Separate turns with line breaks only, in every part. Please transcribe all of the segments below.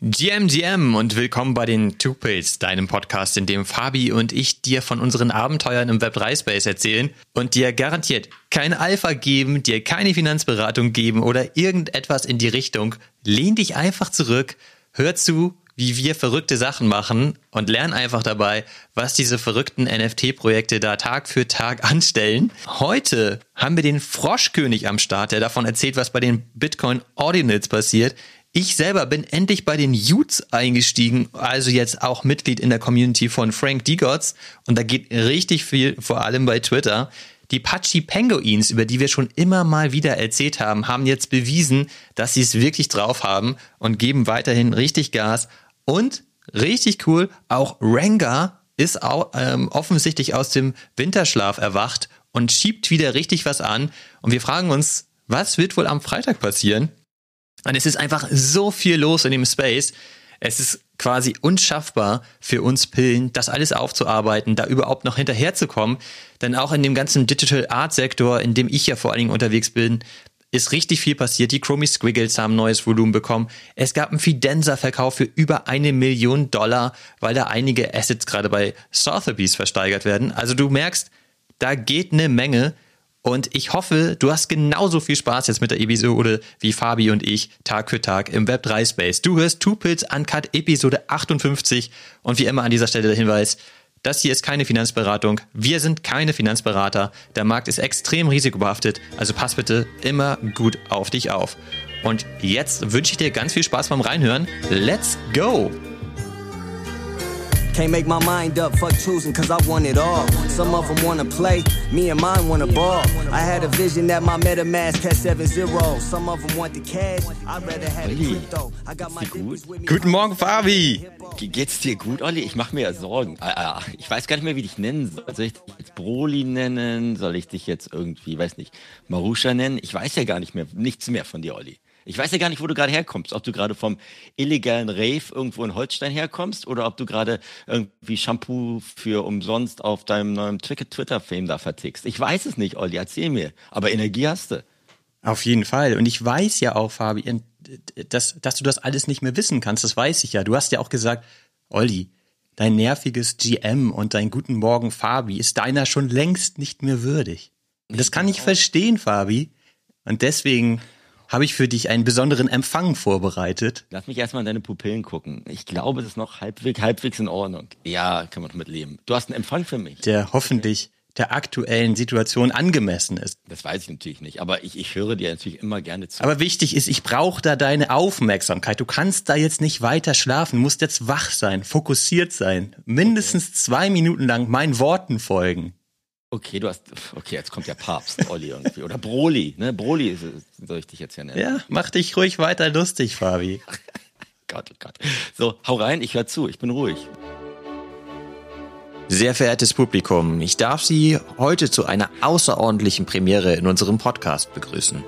GMGM und willkommen bei den Two Pills, deinem Podcast, in dem Fabi und ich dir von unseren Abenteuern im Web3 Space erzählen und dir garantiert kein Alpha geben, dir keine Finanzberatung geben oder irgendetwas in die Richtung. Lehn dich einfach zurück, hör zu, wie wir verrückte Sachen machen und lern einfach dabei, was diese verrückten NFT-Projekte da Tag für Tag anstellen. Heute haben wir den Froschkönig am Start, der davon erzählt, was bei den Bitcoin Ordinals passiert. Ich selber bin endlich bei den Utes eingestiegen, also jetzt auch Mitglied in der Community von Frank Digots. Und da geht richtig viel, vor allem bei Twitter. Die Pachi Penguins, über die wir schon immer mal wieder erzählt haben, haben jetzt bewiesen, dass sie es wirklich drauf haben und geben weiterhin richtig Gas. Und richtig cool, auch Ranga ist auch, ähm, offensichtlich aus dem Winterschlaf erwacht und schiebt wieder richtig was an. Und wir fragen uns, was wird wohl am Freitag passieren? Und es ist einfach so viel los in dem Space. Es ist quasi unschaffbar für uns Pillen, das alles aufzuarbeiten, da überhaupt noch hinterherzukommen. Denn auch in dem ganzen Digital Art Sektor, in dem ich ja vor allen Dingen unterwegs bin, ist richtig viel passiert. Die Chromie Squiggles haben neues Volumen bekommen. Es gab einen Fidenza-Verkauf für über eine Million Dollar, weil da einige Assets gerade bei Sotheby's versteigert werden. Also du merkst, da geht eine Menge. Und ich hoffe, du hast genauso viel Spaß jetzt mit der Episode wie Fabi und ich Tag für Tag im Web3 Space. Du hörst Two Pills Uncut Episode 58 und wie immer an dieser Stelle der Hinweis, das hier ist keine Finanzberatung. Wir sind keine Finanzberater. Der Markt ist extrem risikobehaftet, also pass bitte immer gut auf dich auf. Und jetzt wünsche ich dir ganz viel Spaß beim Reinhören. Let's go! Can't make my mind up, fuck choosing, cause I want it all. Some of them wanna play, me and mine wanna ball. I had a vision that my MetaMask had 7 0. Some of them want the cash, I'd rather have crypto. I got my gut? Guten Morgen, Fabi!
Geht's dir gut, Olli? Ich mache mir ja Sorgen. Ah, ah, ich weiß gar nicht mehr, wie ich dich nennen soll. Soll ich dich jetzt Broly nennen? Soll ich dich jetzt irgendwie, weiß nicht, Marusha nennen? Ich weiß ja gar nicht mehr, nichts mehr von dir, Olli. Ich weiß ja gar nicht, wo du gerade herkommst. Ob du gerade vom illegalen Rave irgendwo in Holstein herkommst oder ob du gerade irgendwie Shampoo für umsonst auf deinem neuen Twitter-Fame da vertickst. Ich weiß es nicht, Olli, erzähl mir. Aber Energie hast du.
Auf jeden Fall. Und ich weiß ja auch, Fabi, dass, dass du das alles nicht mehr wissen kannst. Das weiß ich ja. Du hast ja auch gesagt, Olli, dein nerviges GM und dein Guten Morgen, Fabi, ist deiner schon längst nicht mehr würdig. Und das kann ich verstehen, Fabi. Und deswegen habe ich für dich einen besonderen Empfang vorbereitet.
Lass mich erstmal in deine Pupillen gucken. Ich glaube, es ist noch halbwegs, halbwegs in Ordnung. Ja, kann man mit leben. Du hast einen Empfang für mich.
Der hoffentlich der aktuellen Situation angemessen ist.
Das weiß ich natürlich nicht, aber ich, ich höre dir natürlich immer gerne zu.
Aber wichtig ist, ich brauche da deine Aufmerksamkeit. Du kannst da jetzt nicht weiter schlafen, musst jetzt wach sein, fokussiert sein, mindestens zwei Minuten lang meinen Worten folgen.
Okay, du hast, okay, jetzt kommt der Papst, Olli irgendwie. Oder Broly, ne? Broly soll ich dich jetzt ja nennen.
Ja, mach dich ruhig weiter lustig, Fabi.
Gott, oh Gott. So, hau rein, ich höre zu, ich bin ruhig.
Sehr verehrtes Publikum, ich darf Sie heute zu einer außerordentlichen Premiere in unserem Podcast begrüßen.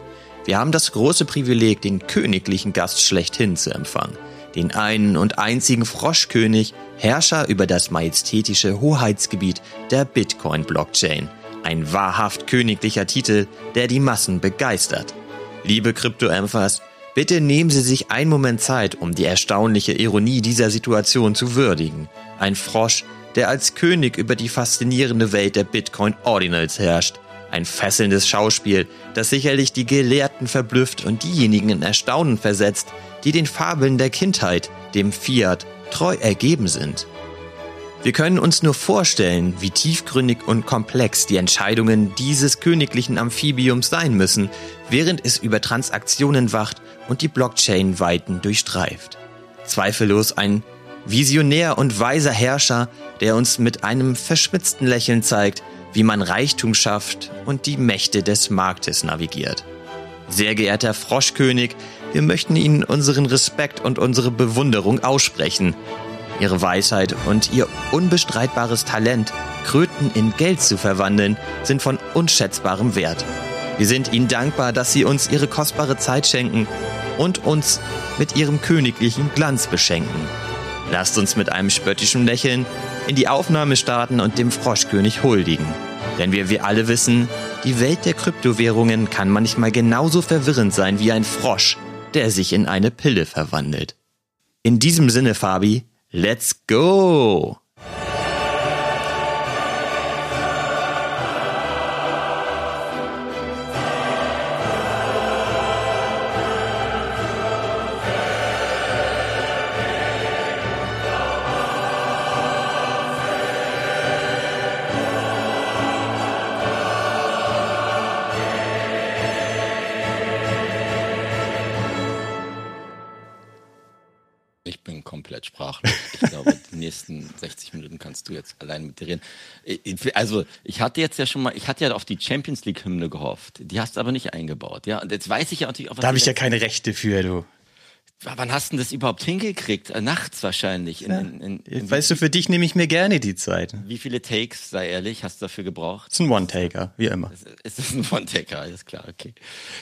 Wir haben das große Privileg, den königlichen Gast schlechthin zu empfangen. Den einen und einzigen Froschkönig, Herrscher über das majestätische Hoheitsgebiet der Bitcoin-Blockchain. Ein wahrhaft königlicher Titel, der die Massen begeistert. Liebe Krypto-Emphas, bitte nehmen Sie sich einen Moment Zeit, um die erstaunliche Ironie dieser Situation zu würdigen. Ein Frosch, der als König über die faszinierende Welt der Bitcoin-Ordinals herrscht. Ein fesselndes Schauspiel, das sicherlich die Gelehrten verblüfft und diejenigen in Erstaunen versetzt, die den Fabeln der Kindheit, dem Fiat treu ergeben sind. Wir können uns nur vorstellen, wie tiefgründig und komplex die Entscheidungen dieses königlichen Amphibiums sein müssen, während es über Transaktionen wacht und die Blockchain-Weiten durchstreift. Zweifellos ein visionär und weiser Herrscher, der uns mit einem verschmitzten Lächeln zeigt, wie man Reichtum schafft und die Mächte des Marktes navigiert. Sehr geehrter Froschkönig, wir möchten Ihnen unseren Respekt und unsere Bewunderung aussprechen. Ihre Weisheit und Ihr unbestreitbares Talent, Kröten in Geld zu verwandeln, sind von unschätzbarem Wert. Wir sind Ihnen dankbar, dass Sie uns Ihre kostbare Zeit schenken und uns mit Ihrem königlichen Glanz beschenken. Lasst uns mit einem spöttischen Lächeln in die Aufnahme starten und dem Froschkönig huldigen. Denn wie wir alle wissen, die Welt der Kryptowährungen kann manchmal genauso verwirrend sein wie ein Frosch, der sich in eine Pille verwandelt. In diesem Sinne, Fabi, let's go!
Jetzt allein mit dir reden. Also, ich hatte jetzt ja schon mal, ich hatte ja auf die Champions League Hymne gehofft. Die hast du aber nicht eingebaut. Ja, und jetzt weiß ich ja natürlich
auch, was Da habe ich ja keine Rechte für, du.
Wann hast du das überhaupt hingekriegt? Äh, nachts wahrscheinlich. In,
ja. in, in, in weißt du, für dich nehme ich mir gerne die Zeit.
Wie viele Takes, sei ehrlich, hast du dafür gebraucht?
Es ist ein One-Taker, wie immer.
Es ist ein One-Taker, alles klar, okay.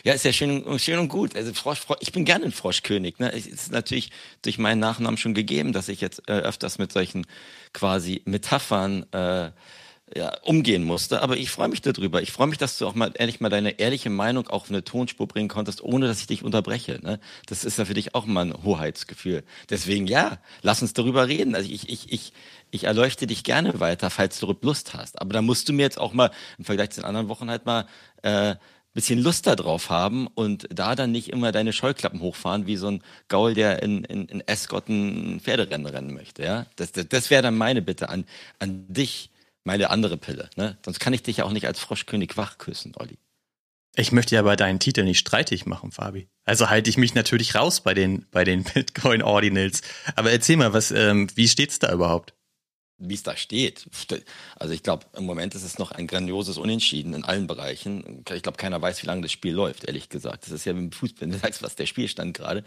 Ja, ist ja schön, schön und gut. Also Frosch, Frosch, ich bin gerne ein Froschkönig. Ne? Es ist natürlich durch meinen Nachnamen schon gegeben, dass ich jetzt äh, öfters mit solchen quasi Metaphern äh, ja, umgehen musste. Aber ich freue mich darüber. Ich freue mich, dass du auch mal ehrlich mal deine ehrliche Meinung auf eine Tonspur bringen konntest, ohne dass ich dich unterbreche. Ne? Das ist ja für dich auch mal ein Hoheitsgefühl. Deswegen ja, lass uns darüber reden. Also ich, ich, ich, ich erleuchte dich gerne weiter, falls du Lust hast. Aber da musst du mir jetzt auch mal im Vergleich zu den anderen Wochen halt mal äh, bisschen Lust darauf haben und da dann nicht immer deine Scheuklappen hochfahren wie so ein Gaul, der in, in, in Escort ein Pferderennen rennen möchte. Ja, das, das, das wäre dann meine Bitte an, an dich meine andere Pille. Ne? Sonst kann ich dich ja auch nicht als Froschkönig wach küssen, Olli.
Ich möchte ja bei deinen Titeln nicht streitig machen, Fabi. Also halte ich mich natürlich raus bei den, bei den Bitcoin Ordinals. Aber erzähl mal, was, ähm, wie steht's da überhaupt?
Wie es da steht. Also ich glaube, im Moment ist es noch ein grandioses Unentschieden in allen Bereichen. Ich glaube, keiner weiß, wie lange das Spiel läuft, ehrlich gesagt. Das ist ja mit dem Fußball, wenn du sagst, was der Spielstand gerade.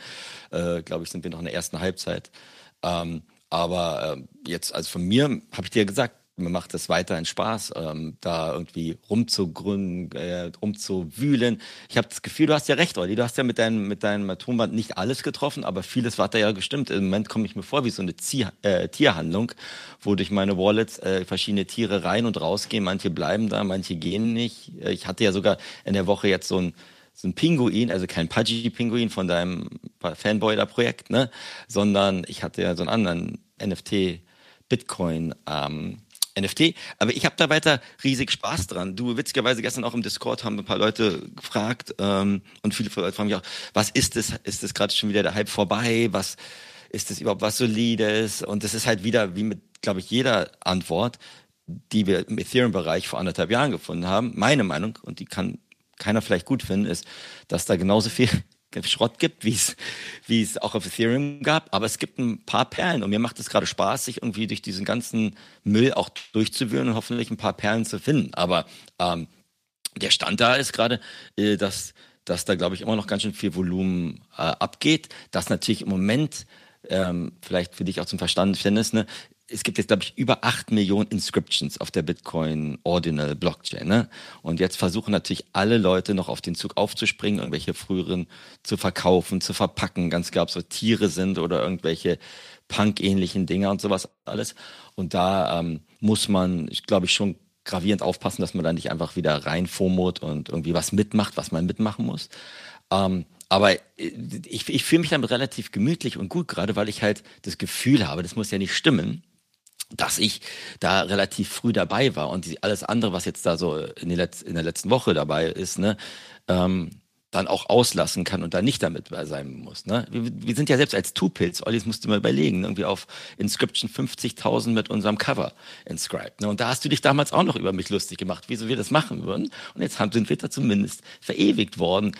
Äh, glaube ich, sind wir noch in der ersten Halbzeit. Ähm, aber äh, jetzt, also von mir, habe ich dir gesagt, mir macht es weiterhin Spaß, ähm, da irgendwie rumzugründen, äh, rumzuwühlen. Ich habe das Gefühl, du hast ja recht, Olli. Du hast ja mit deinem, mit deinem Tonband nicht alles getroffen, aber vieles war da ja gestimmt. Im Moment komme ich mir vor wie so eine Zieh äh, Tierhandlung, wo durch meine Wallets äh, verschiedene Tiere rein und rausgehen. Manche bleiben da, manche gehen nicht. Äh, ich hatte ja sogar in der Woche jetzt so ein so ein Pinguin, also kein Pudgy-Pinguin von deinem Fanboy da Projekt, ne, sondern ich hatte ja so einen anderen NFT Bitcoin ähm, NFT. Aber ich habe da weiter riesig Spaß dran. Du, witzigerweise gestern auch im Discord haben ein paar Leute gefragt ähm, und viele Leute fragen mich auch, was ist das? Ist das gerade schon wieder der Hype vorbei? Was ist das überhaupt was Solides? Und das ist halt wieder, wie mit, glaube ich, jeder Antwort, die wir im Ethereum-Bereich vor anderthalb Jahren gefunden haben. Meine Meinung, und die kann keiner vielleicht gut finden, ist, dass da genauso viel Schrott gibt, wie es, wie es auch auf Ethereum gab. Aber es gibt ein paar Perlen und mir macht es gerade Spaß, sich irgendwie durch diesen ganzen Müll auch durchzuwühlen und hoffentlich ein paar Perlen zu finden. Aber ähm, der Stand da ist gerade, äh, dass, dass da, glaube ich, immer noch ganz schön viel Volumen äh, abgeht. Das natürlich im Moment ähm, vielleicht für dich auch zum Verständnis, ne, es gibt jetzt, glaube ich, über acht Millionen Inscriptions auf der Bitcoin Ordinal Blockchain. Ne? Und jetzt versuchen natürlich alle Leute noch auf den Zug aufzuspringen, irgendwelche früheren zu verkaufen, zu verpacken, ganz egal, ob so Tiere sind oder irgendwelche Punk-ähnlichen Dinger und sowas alles. Und da ähm, muss man, glaube ich, schon gravierend aufpassen, dass man da nicht einfach wieder reinfomot und irgendwie was mitmacht, was man mitmachen muss. Ähm, aber äh, ich, ich fühle mich damit relativ gemütlich und gut, gerade weil ich halt das Gefühl habe, das muss ja nicht stimmen, dass ich da relativ früh dabei war und die, alles andere, was jetzt da so in, Letz-, in der letzten Woche dabei ist, ne, ähm, dann auch auslassen kann und da nicht damit sein muss. Ne? Wir, wir sind ja selbst als Two-Pills, Olli, das musst du mal überlegen, irgendwie auf Inscription 50.000 mit unserem Cover inscribed. Ne? Und da hast du dich damals auch noch über mich lustig gemacht, wieso wir das machen würden. Und jetzt sind wir da zumindest verewigt worden.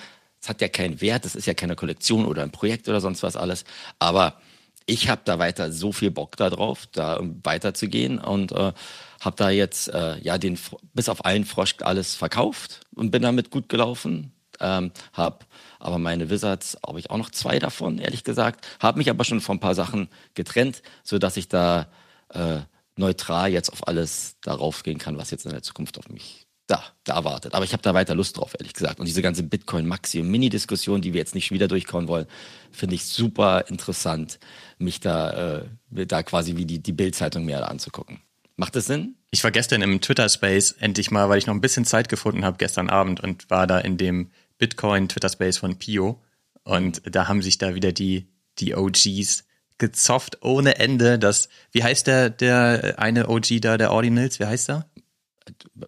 Es hat ja keinen Wert, das ist ja keine Kollektion oder ein Projekt oder sonst was alles. Aber ich habe da weiter so viel Bock darauf, da weiterzugehen und äh, habe da jetzt äh, ja den bis auf einen Frosch alles verkauft und bin damit gut gelaufen. Ähm, habe aber meine Wizards, habe ich auch noch zwei davon, ehrlich gesagt. Habe mich aber schon von ein paar Sachen getrennt, so dass ich da äh, neutral jetzt auf alles darauf gehen kann, was jetzt in der Zukunft auf mich da, da wartet. Aber ich habe da weiter Lust drauf, ehrlich gesagt. Und diese ganze Bitcoin-Maxi- und Mini-Diskussion, die wir jetzt nicht wieder durchkommen wollen, finde ich super interessant, mich da, äh, da quasi wie die, die Bild-Zeitung mehr anzugucken. Macht das Sinn?
Ich war gestern im Twitter-Space endlich mal, weil ich noch ein bisschen Zeit gefunden habe gestern Abend und war da in dem Bitcoin-Twitter-Space von Pio. Und da haben sich da wieder die, die OGs gezofft ohne Ende. Das, wie heißt der, der eine OG da, der Ordinals, wie heißt er?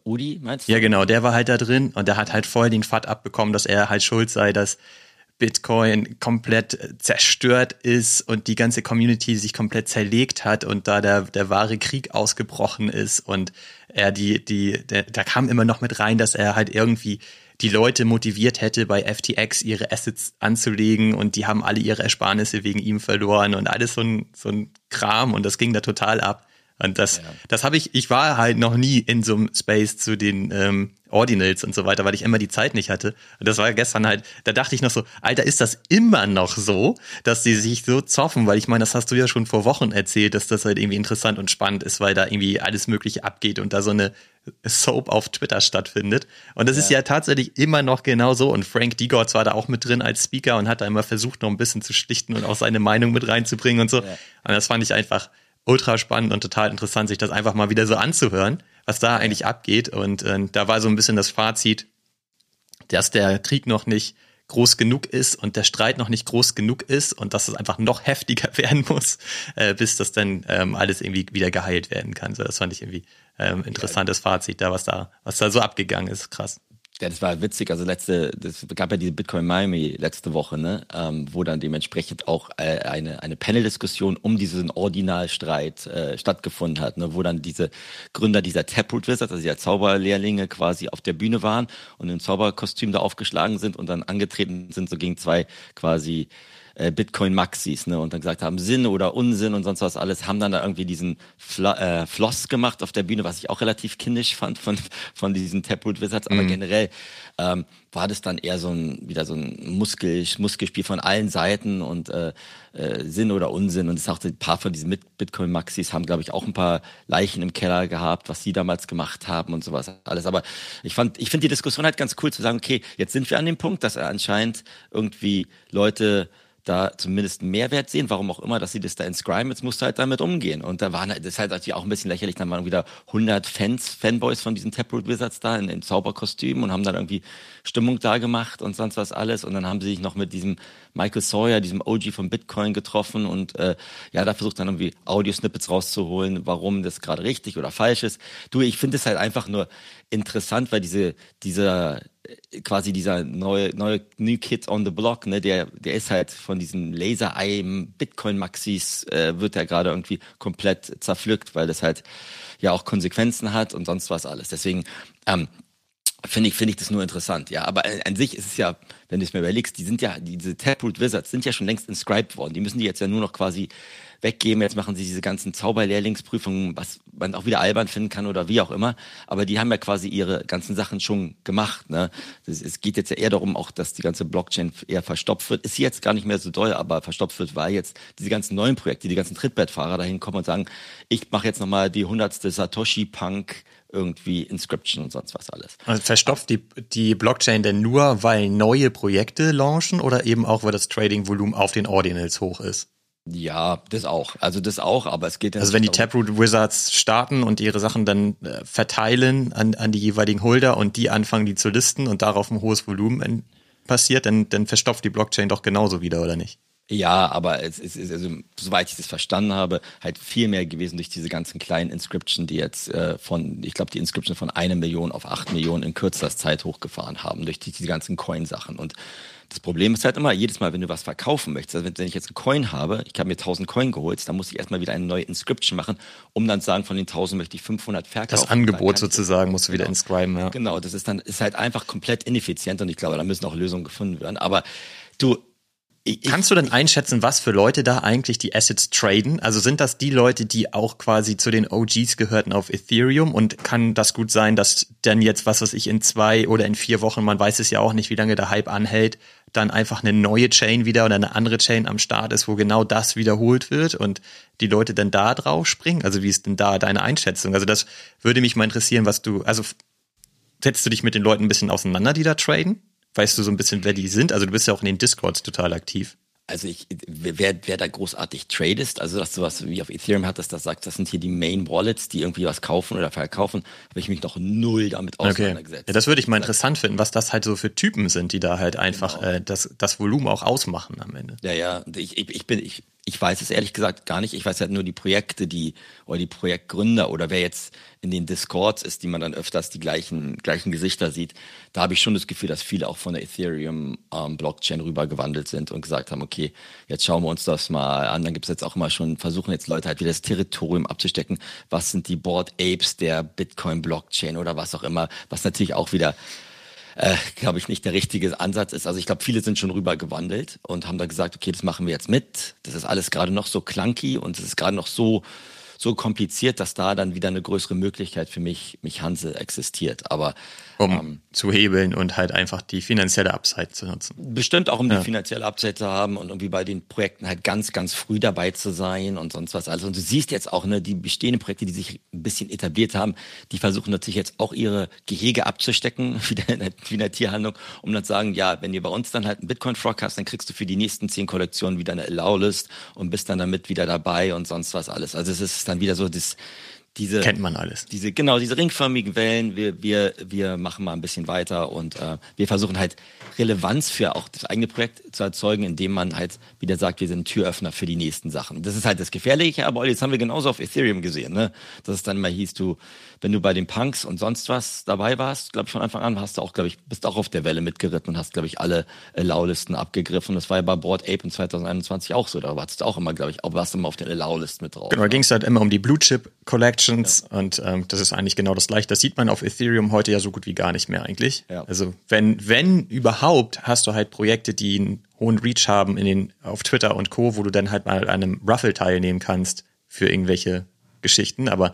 Udi, meinst du?
Ja, genau, der war halt da drin und der hat halt voll den Fat abbekommen, dass er halt schuld sei, dass Bitcoin komplett zerstört ist und die ganze Community sich komplett zerlegt hat und da der, der wahre Krieg ausgebrochen ist und er die, die, der, da kam immer noch mit rein, dass er halt irgendwie die Leute motiviert hätte, bei FTX ihre Assets anzulegen und die haben alle ihre Ersparnisse wegen ihm verloren und alles so ein, so ein Kram und das ging da total ab. Und das, ja. das habe ich, ich war halt noch nie in so einem Space zu den ähm, Ordinals und so weiter, weil ich immer die Zeit nicht hatte. Und das war gestern halt, da dachte ich noch so, Alter, ist das immer noch so, dass die sich so zoffen? Weil ich meine, das hast du ja schon vor Wochen erzählt, dass das halt irgendwie interessant und spannend ist, weil da irgendwie alles Mögliche abgeht und da so eine Soap auf Twitter stattfindet. Und das ja. ist ja tatsächlich immer noch genau so. Und Frank Digorz war da auch mit drin als Speaker und hat da immer versucht, noch ein bisschen zu schlichten und auch seine Meinung mit reinzubringen und so. Ja. Und das fand ich einfach ultra spannend und total interessant, sich das einfach mal wieder so anzuhören, was da eigentlich abgeht. Und äh, da war so ein bisschen das Fazit, dass der Krieg noch nicht groß genug ist und der Streit noch nicht groß genug ist und dass es einfach noch heftiger werden muss, äh, bis das dann ähm, alles irgendwie wieder geheilt werden kann. So, das fand ich irgendwie ähm, interessantes Fazit da, was da, was da so abgegangen ist. Krass.
Ja, das war witzig. Also letzte, das gab ja diese Bitcoin Miami letzte Woche, ne, ähm, wo dann dementsprechend auch äh, eine eine Panel-Diskussion um diesen Ordinalstreit äh, stattgefunden hat, ne, wo dann diese Gründer dieser Taproot Wizards, also die Zauberlehrlinge, quasi auf der Bühne waren und im Zauberkostüm da aufgeschlagen sind und dann angetreten sind so gegen zwei quasi äh, Bitcoin-Maxis, ne, und dann gesagt haben, Sinn oder Unsinn und sonst was alles, haben dann da irgendwie diesen Fla äh, Floss gemacht auf der Bühne, was ich auch relativ kindisch fand von, von diesen Taproot Wizards, aber mhm. generell ähm, war das dann eher so ein, wieder so ein Muskel, Muskelspiel von allen Seiten und äh, äh, Sinn oder Unsinn. Und es auch ein paar von diesen Bitcoin-Maxis haben, glaube ich, auch ein paar Leichen im Keller gehabt, was sie damals gemacht haben und sowas alles. Aber ich fand, ich finde die Diskussion halt ganz cool zu sagen, okay, jetzt sind wir an dem Punkt, dass er anscheinend irgendwie Leute da zumindest einen Mehrwert sehen, warum auch immer, dass sie das da inscriben, jetzt musst du halt damit umgehen. Und da waren das ist halt natürlich auch ein bisschen lächerlich, dann waren wieder 100 Fans, Fanboys von diesen Taproot Wizards da in, in Zauberkostümen und haben dann irgendwie Stimmung da gemacht und sonst was alles. Und dann haben sie sich noch mit diesem Michael Sawyer, diesem OG von Bitcoin getroffen und äh, ja, da versucht dann irgendwie Audio-Snippets rauszuholen, warum das gerade richtig oder falsch ist. Du, ich finde es halt einfach nur interessant, weil diese, dieser, quasi dieser neue, neue New Kid on the Block, ne, der, der ist halt von diesen Laser-Eye Bitcoin-Maxis, äh, wird er gerade irgendwie komplett zerpflückt, weil das halt ja auch Konsequenzen hat und sonst was alles. Deswegen, ähm, finde ich, finde ich das nur interessant. Ja, aber an sich ist es ja, wenn du es mir überlegst, die sind ja, diese Taproot Wizards sind ja schon längst inscribed worden. Die müssen die jetzt ja nur noch quasi weggeben. Jetzt machen sie diese ganzen Zauberlehrlingsprüfungen, was man auch wieder albern finden kann oder wie auch immer. Aber die haben ja quasi ihre ganzen Sachen schon gemacht. Ne? Das, es geht jetzt ja eher darum, auch, dass die ganze Blockchain eher verstopft wird. Ist jetzt gar nicht mehr so doll, aber verstopft wird, weil jetzt diese ganzen neuen Projekte, die ganzen Trittbrettfahrer dahin kommen und sagen, ich mache jetzt nochmal die hundertste Satoshi-Punk irgendwie Inscription und sonst was alles.
Also verstopft die, die Blockchain denn nur, weil neue Projekte launchen oder eben auch, weil das Trading-Volumen auf den Ordinals hoch ist?
Ja, das auch. Also das auch, aber es geht
Also wenn die Taproot Wizards starten und ihre Sachen dann äh, verteilen an, an die jeweiligen Holder und die anfangen, die zu listen und darauf ein hohes Volumen passiert, dann, dann verstopft die Blockchain doch genauso wieder, oder nicht?
Ja, aber es ist, also, soweit ich das verstanden habe, halt viel mehr gewesen durch diese ganzen kleinen Inscription, die jetzt äh, von, ich glaube, die Inscription von eine Million auf acht Millionen in kürzester Zeit hochgefahren haben, durch die, die ganzen Coin-Sachen. Und das Problem ist halt immer, jedes Mal, wenn du was verkaufen möchtest, also wenn ich jetzt einen Coin habe, ich habe mir 1000 Coin geholt, dann muss ich erstmal wieder eine neue Inscription machen, um dann zu sagen, von den 1000 möchte ich 500 verkaufen.
Das Angebot sozusagen musst du wieder genau. inscriben, ja.
Genau, das ist dann, ist halt einfach komplett ineffizient und ich glaube, da müssen auch Lösungen gefunden werden. Aber du,
Kannst du denn einschätzen, was für Leute da eigentlich die Assets traden? Also sind das die Leute, die auch quasi zu den OGs gehörten auf Ethereum? Und kann das gut sein, dass dann jetzt, was weiß ich, in zwei oder in vier Wochen, man weiß es ja auch nicht, wie lange der Hype anhält, dann einfach eine neue Chain wieder oder eine andere Chain am Start ist, wo genau das wiederholt wird und die Leute dann da drauf springen? Also wie ist denn da deine Einschätzung? Also das würde mich mal interessieren, was du, also setzt du dich mit den Leuten ein bisschen auseinander, die da traden? Weißt du so ein bisschen, wer die sind? Also du bist ja auch in den Discords total aktiv.
Also ich, wer, wer da großartig tradest, also dass du was wie auf Ethereum hattest, das sagt, das sind hier die Main Wallets, die irgendwie was kaufen oder verkaufen, habe ich mich noch null damit auseinandergesetzt.
Okay. Ja, das würde ich mal interessant finden, was das halt so für Typen sind, die da halt einfach genau. äh, das, das Volumen auch ausmachen am Ende.
Ja, ja, ich, ich, ich bin, ich, Ich weiß es ehrlich gesagt gar nicht. Ich weiß halt nur die Projekte, die oder die Projektgründer oder wer jetzt in den Discords ist, die man dann öfters die gleichen gleichen Gesichter sieht. Da habe ich schon das Gefühl, dass viele auch von der Ethereum ähm, rübergewandelt sind und gesagt haben, okay, jetzt schauen wir uns das mal an. Dann gibt es jetzt auch immer schon versuchen jetzt Leute halt wieder das Territorium abzustecken. Was sind die Board Apes der Bitcoin Blockchain oder was auch immer, was natürlich auch wieder äh, glaube ich, nicht der richtige Ansatz ist. Also ich glaube, viele sind schon rüber gewandelt und haben da gesagt, okay, das machen wir jetzt mit. Das ist alles gerade noch so clunky und es ist gerade noch so so kompliziert, dass da dann wieder eine größere Möglichkeit für mich, mich Hanse existiert. Aber
um ähm, zu hebeln und halt einfach die finanzielle Upside zu nutzen.
Bestimmt auch, um ja. die finanzielle Upside zu haben und irgendwie bei den Projekten halt ganz, ganz früh dabei zu sein und sonst was alles. Und du siehst jetzt auch, ne, die bestehenden Projekte, die sich ein bisschen etabliert haben, die versuchen natürlich jetzt auch ihre Gehege abzustecken, wieder in der, wie in der Tierhandlung, um dann zu sagen, ja, wenn ihr bei uns dann halt einen Bitcoin-Frog hast, dann kriegst du für die nächsten zehn Kollektionen wieder eine Allow-List und bist dann damit wieder dabei und sonst was alles. Also es ist dann wieder so das, diese
kennt man alles.
Diese genau diese ringförmigen Wellen. Wir wir wir machen mal ein bisschen weiter und äh, wir versuchen halt Relevanz für auch das eigene Projekt zu erzeugen, indem man halt wieder sagt, wir sind Türöffner für die nächsten Sachen. Das ist halt das Gefährliche, aber jetzt haben wir genauso auf Ethereum gesehen, ne? Dass es dann mal hieß, du wenn du bei den Punks und sonst was dabei warst, glaube ich, von Anfang an, hast du auch, glaube ich, bist auch auf der Welle mitgeritten und hast, glaube ich, alle Allow-Listen abgegriffen. Das war ja bei Board Ape in 2021 auch so. Da warst du auch immer, glaube ich, auch warst du immer auf der Allow-List mit drauf.
Genau, da ging es halt immer um die Blue Chip Collections ja. und ähm, das ist eigentlich genau das gleiche. Das sieht man auf Ethereum heute ja so gut wie gar nicht mehr eigentlich. Ja. Also wenn, wenn überhaupt, hast du halt Projekte, die einen hohen Reach haben in den, auf Twitter und Co., wo du dann halt mal an einem Ruffle teilnehmen kannst für irgendwelche Geschichten. Aber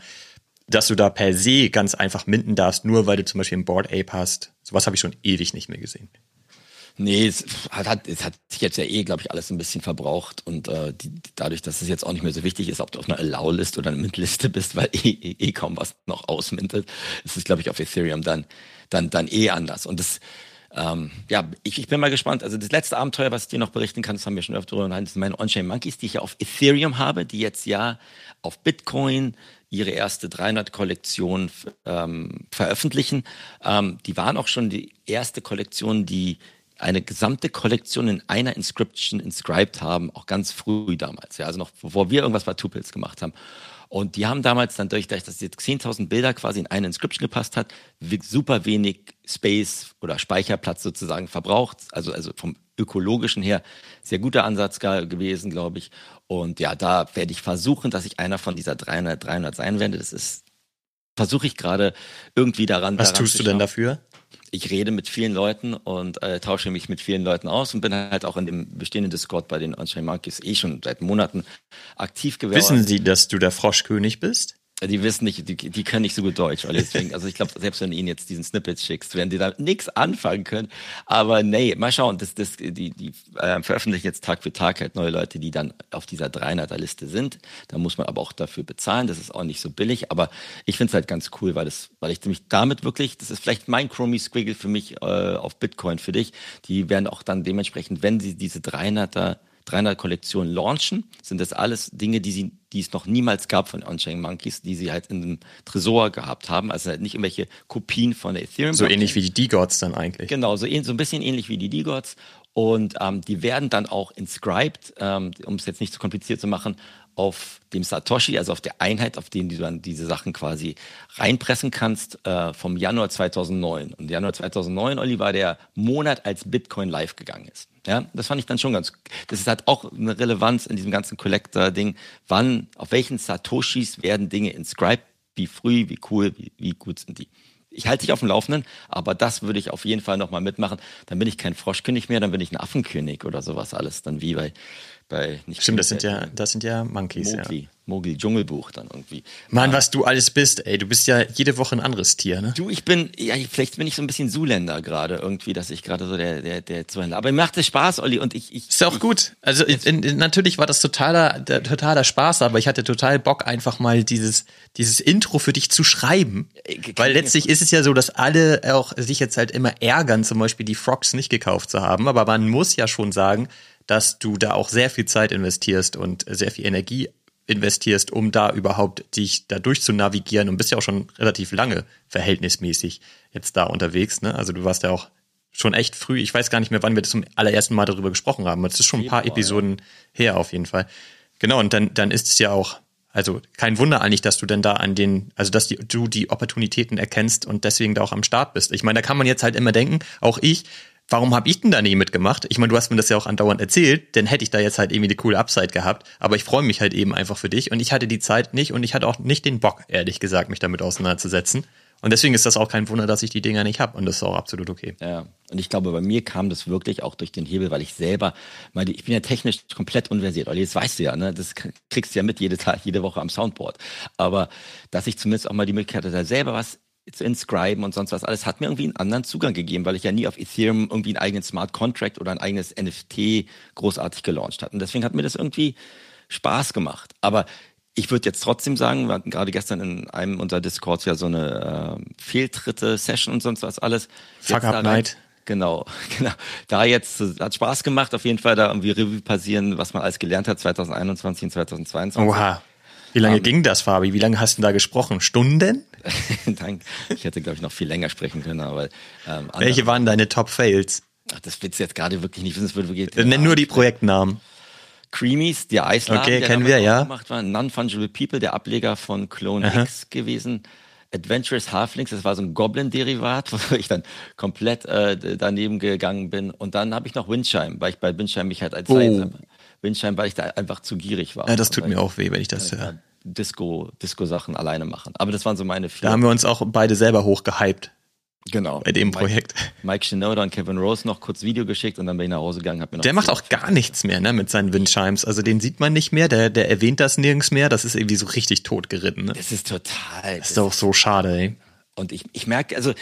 dass du da per se ganz einfach minden darfst, nur weil du zum Beispiel ein Board Ape hast. Sowas habe ich schon ewig nicht mehr gesehen.
Nee, es hat, es hat sich jetzt ja eh, glaube ich, alles ein bisschen verbraucht und äh, die, dadurch, dass es jetzt auch nicht mehr so wichtig ist, ob du auf einer Allow-Liste oder einer Mint-Liste bist, weil eh, eh, eh kaum was noch ausmintet, ist es, glaube ich, auf Ethereum dann, dann, dann eh anders. Und das, ähm, ja, ich, ich bin mal gespannt. Also das letzte Abenteuer, was ich dir noch berichten kann, das haben wir schon öfter das sind meine On-Chain Monkeys, die ich ja auf Ethereum habe, die jetzt ja auf Bitcoin ihre erste 300-Kollektion ähm, veröffentlichen. Ähm, die waren auch schon die erste Kollektion, die eine gesamte Kollektion in einer Inscription inscribed haben, auch ganz früh damals, ja, also noch bevor wir irgendwas bei Tupils gemacht haben. Und die haben damals dann durch, dass jetzt 10.000 Bilder quasi in eine Inscription gepasst hat, super wenig Space oder Speicherplatz sozusagen verbraucht. Also, also vom ökologischen her sehr guter Ansatz gewesen, glaube ich. Und ja, da werde ich versuchen, dass ich einer von dieser 300, 300 sein werde. Das ist, versuche ich gerade irgendwie daran.
Was
daran
tust du denn dafür?
Ich rede mit vielen Leuten und äh, tausche mich mit vielen Leuten aus und bin halt auch in dem bestehenden Discord bei den On-Chain Monkeys eh schon seit Monaten aktiv geworden.
Wissen Sie, dass du der Froschkönig bist?
Die wissen nicht, die, die können nicht so gut Deutsch. Deswegen, also ich glaube, selbst wenn du ihnen jetzt diesen Snippet schickst, werden die da nichts anfangen können. Aber nee, mal schauen, das, das, die, die äh, veröffentlichen jetzt Tag für Tag halt neue Leute, die dann auf dieser 300er-Liste sind. Da muss man aber auch dafür bezahlen. Das ist auch nicht so billig. Aber ich finde es halt ganz cool, weil, das, weil ich mich damit wirklich, das ist vielleicht mein Chromie Squiggle für mich äh, auf Bitcoin für dich. Die werden auch dann dementsprechend, wenn sie diese 300er 300 Kollektionen launchen, sind das alles Dinge, die, sie, die es noch niemals gab von On-Chain Monkeys, die sie halt in einem Tresor gehabt haben. Also halt nicht irgendwelche Kopien von der Ethereum.
So ähnlich wie die D-Gods dann eigentlich.
Genau, so, so ein bisschen ähnlich wie die D-Gods. Und ähm, die werden dann auch inscribed, ähm, um es jetzt nicht zu kompliziert zu machen, auf dem Satoshi, also auf der Einheit, auf dem du dann diese Sachen quasi reinpressen kannst, äh, vom Januar 2009. Und Januar 2009, Olli, war der Monat, als Bitcoin live gegangen ist. Ja, das fand ich dann schon ganz, das halt auch eine Relevanz in diesem ganzen Collector-Ding. Wann, auf welchen Satoshis werden Dinge inscribed? Wie früh, wie cool, wie, wie gut sind die? Ich halte dich auf dem Laufenden, aber das würde ich auf jeden Fall nochmal mitmachen. Dann bin ich kein Froschkönig mehr, dann bin ich ein Affenkönig oder sowas alles. Dann wie bei bei
nicht Stimmt, das sind ja, das sind ja Monkeys.
Mowgli, ja. Mowgli, Dschungelbuch dann irgendwie.
Mann, was du alles bist, ey. Du bist ja jede Woche ein anderes Tier, ne?
Du, ich bin, ja, vielleicht bin ich so ein bisschen Zuländer gerade irgendwie, dass ich gerade so der, der, der Zuländer. Aber mir macht es Spaß, Olli, und ich, ich.
Ist auch
ich,
gut. Also, in, in, natürlich war das totaler, der, totaler Spaß, aber ich hatte total Bock, einfach mal dieses, dieses Intro für dich zu schreiben. Äh, Weil letztlich ist es ja so, dass alle auch sich jetzt halt immer ärgern, zum Beispiel die Frogs nicht gekauft zu haben. Aber man muss ja schon sagen, dass du da auch sehr viel Zeit investierst und sehr viel Energie investierst, um da überhaupt dich da durch zu navigieren und bist ja auch schon relativ lange verhältnismäßig jetzt da unterwegs. Ne? Also du warst ja auch schon echt früh. Ich weiß gar nicht mehr, wann wir zum allerersten Mal darüber gesprochen haben. Das ist schon ein paar Episoden her auf jeden Fall. Genau, und dann, dann ist es ja auch, also kein Wunder eigentlich, dass du denn da an den, also dass die, du die Opportunitäten erkennst und deswegen da auch am Start bist. Ich meine, da kann man jetzt halt immer denken, auch ich, warum habe ich denn da nie mitgemacht? Ich meine, du hast mir das ja auch andauernd erzählt, denn hätte ich da jetzt halt irgendwie eine coole Upside gehabt. Aber ich freue mich halt eben einfach für dich und ich hatte die Zeit nicht und ich hatte auch nicht den Bock, ehrlich gesagt, mich damit auseinanderzusetzen. Und deswegen ist das auch kein Wunder, dass ich die Dinger nicht habe und das ist auch absolut okay.
Ja, und ich glaube, bei mir kam das wirklich auch durch den Hebel, weil ich selber, meine, ich bin ja technisch komplett unversiert, Olli, das weißt du ja, ne? das kriegst du ja mit jede Tag, jede Woche am Soundboard. Aber dass ich zumindest auch mal die Möglichkeit hatte, selber was zu inscriben und sonst was alles, hat mir irgendwie einen anderen Zugang gegeben, weil ich ja nie auf Ethereum irgendwie einen eigenen Smart Contract oder ein eigenes NFT großartig gelauncht hatte. Und deswegen hat mir das irgendwie Spaß gemacht. Aber ich würde jetzt trotzdem sagen, wir hatten gerade gestern in einem unserer Discords ja so eine äh, Fehltritte-Session und sonst was alles.
Fuck up night.
Genau, genau. Da jetzt hat Spaß gemacht, auf jeden Fall da irgendwie Revue passieren, was man alles gelernt hat 2021 und 2022.
Oha. Wie lange um, ging das, Fabi? Wie lange hast du da gesprochen? Stunden?
Danke. Ich hätte, glaube ich, noch viel länger sprechen können. Aber,
ähm, Welche waren deine Top-Fails?
Ach, das willst du jetzt gerade wirklich nicht wissen. Das würde wirklich
Nenn nur die Projektnamen.
Creamies, der Eisladen,
okay,
der
kennen wir, ja.
gemacht war. Non-Fungible People, der Ableger von Clone Aha. X gewesen. Adventurous Halflings, das war so ein Goblin-Derivat, wo ich dann komplett äh, daneben gegangen bin. Und dann habe ich noch Windchime, weil ich bei Windchime mich halt als oh. Windchime, weil ich da einfach zu gierig war.
Ja, das tut mir auch weh, wenn ich das höre.
Disco, Disco-Sachen alleine machen. Aber das waren so meine
vier. Da haben wir uns auch beide selber hochgehypt.
Genau.
Bei dem Projekt.
Mike Shinoda und Kevin Rose noch kurz Video geschickt und dann bin ich nach Hause gegangen. Hab mir noch
der macht auch gar nichts mehr ne, mit seinen Windchimes. Also den sieht man nicht mehr, der, der erwähnt das nirgends mehr. Das ist irgendwie so richtig totgeritten. Ne?
Das ist total.
Das ist doch so schade, ey.
Und ich, ich merke, also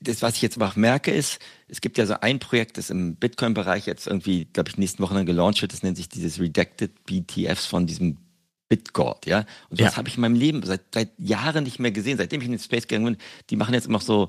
das, was ich jetzt auch merke, ist, es gibt ja so ein Projekt, das im Bitcoin-Bereich jetzt irgendwie, glaube ich, nächsten Wochen dann gelauncht wird. Das nennt sich dieses Redacted BTFs von diesem Bitgord, ja. Und das ja. habe ich in meinem Leben seit, seit Jahren nicht mehr gesehen, seitdem ich in den Space gegangen bin. Die machen jetzt immer so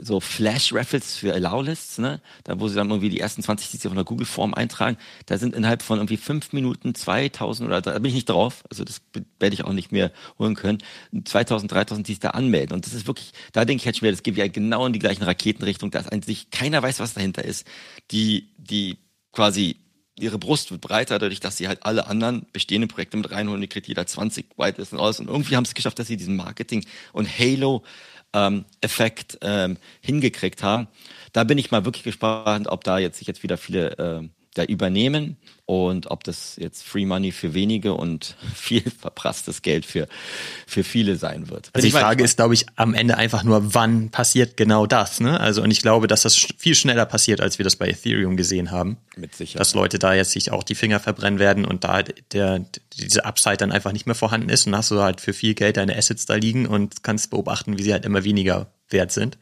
so Flash-Raffles für Allow-Lists, ne? Da, wo sie dann irgendwie die ersten 20, die sie auf einer Google-Form eintragen, da sind innerhalb von irgendwie fünf Minuten 2000 oder da bin ich nicht drauf, also das werde ich auch nicht mehr holen können, 2000, 3000, die sich da anmelden. Und das ist wirklich, da denke ich halt schon wieder, das geht ja genau in die gleichen Raketenrichtung, dass eigentlich keiner weiß, was dahinter ist. Die, die quasi ihre Brust wird breiter, dadurch, dass sie halt alle anderen bestehenden Projekte mit reinholen. Die kriegt jeder 20 Whitelists und alles. Und irgendwie haben sie es geschafft, dass sie diesen Marketing- und Halo-Effekt ähm, hingekriegt haben. Da bin ich mal wirklich gespannt, ob da jetzt sich jetzt wieder viele äh, da übernehmen und ob das jetzt Free Money für wenige und viel verprasstes Geld für, für viele sein wird.
Also die Frage ist, glaube ich, am Ende einfach nur, wann passiert genau das, ne? Also, und ich glaube, dass das viel schneller passiert, als wir das bei Ethereum gesehen haben.
Mit Sicherheit.
Dass Leute da jetzt sich auch die Finger verbrennen werden und da der, diese Upside dann einfach nicht mehr vorhanden ist und hast du halt für viel Geld deine Assets da liegen und kannst beobachten, wie sie halt immer weniger wert sind.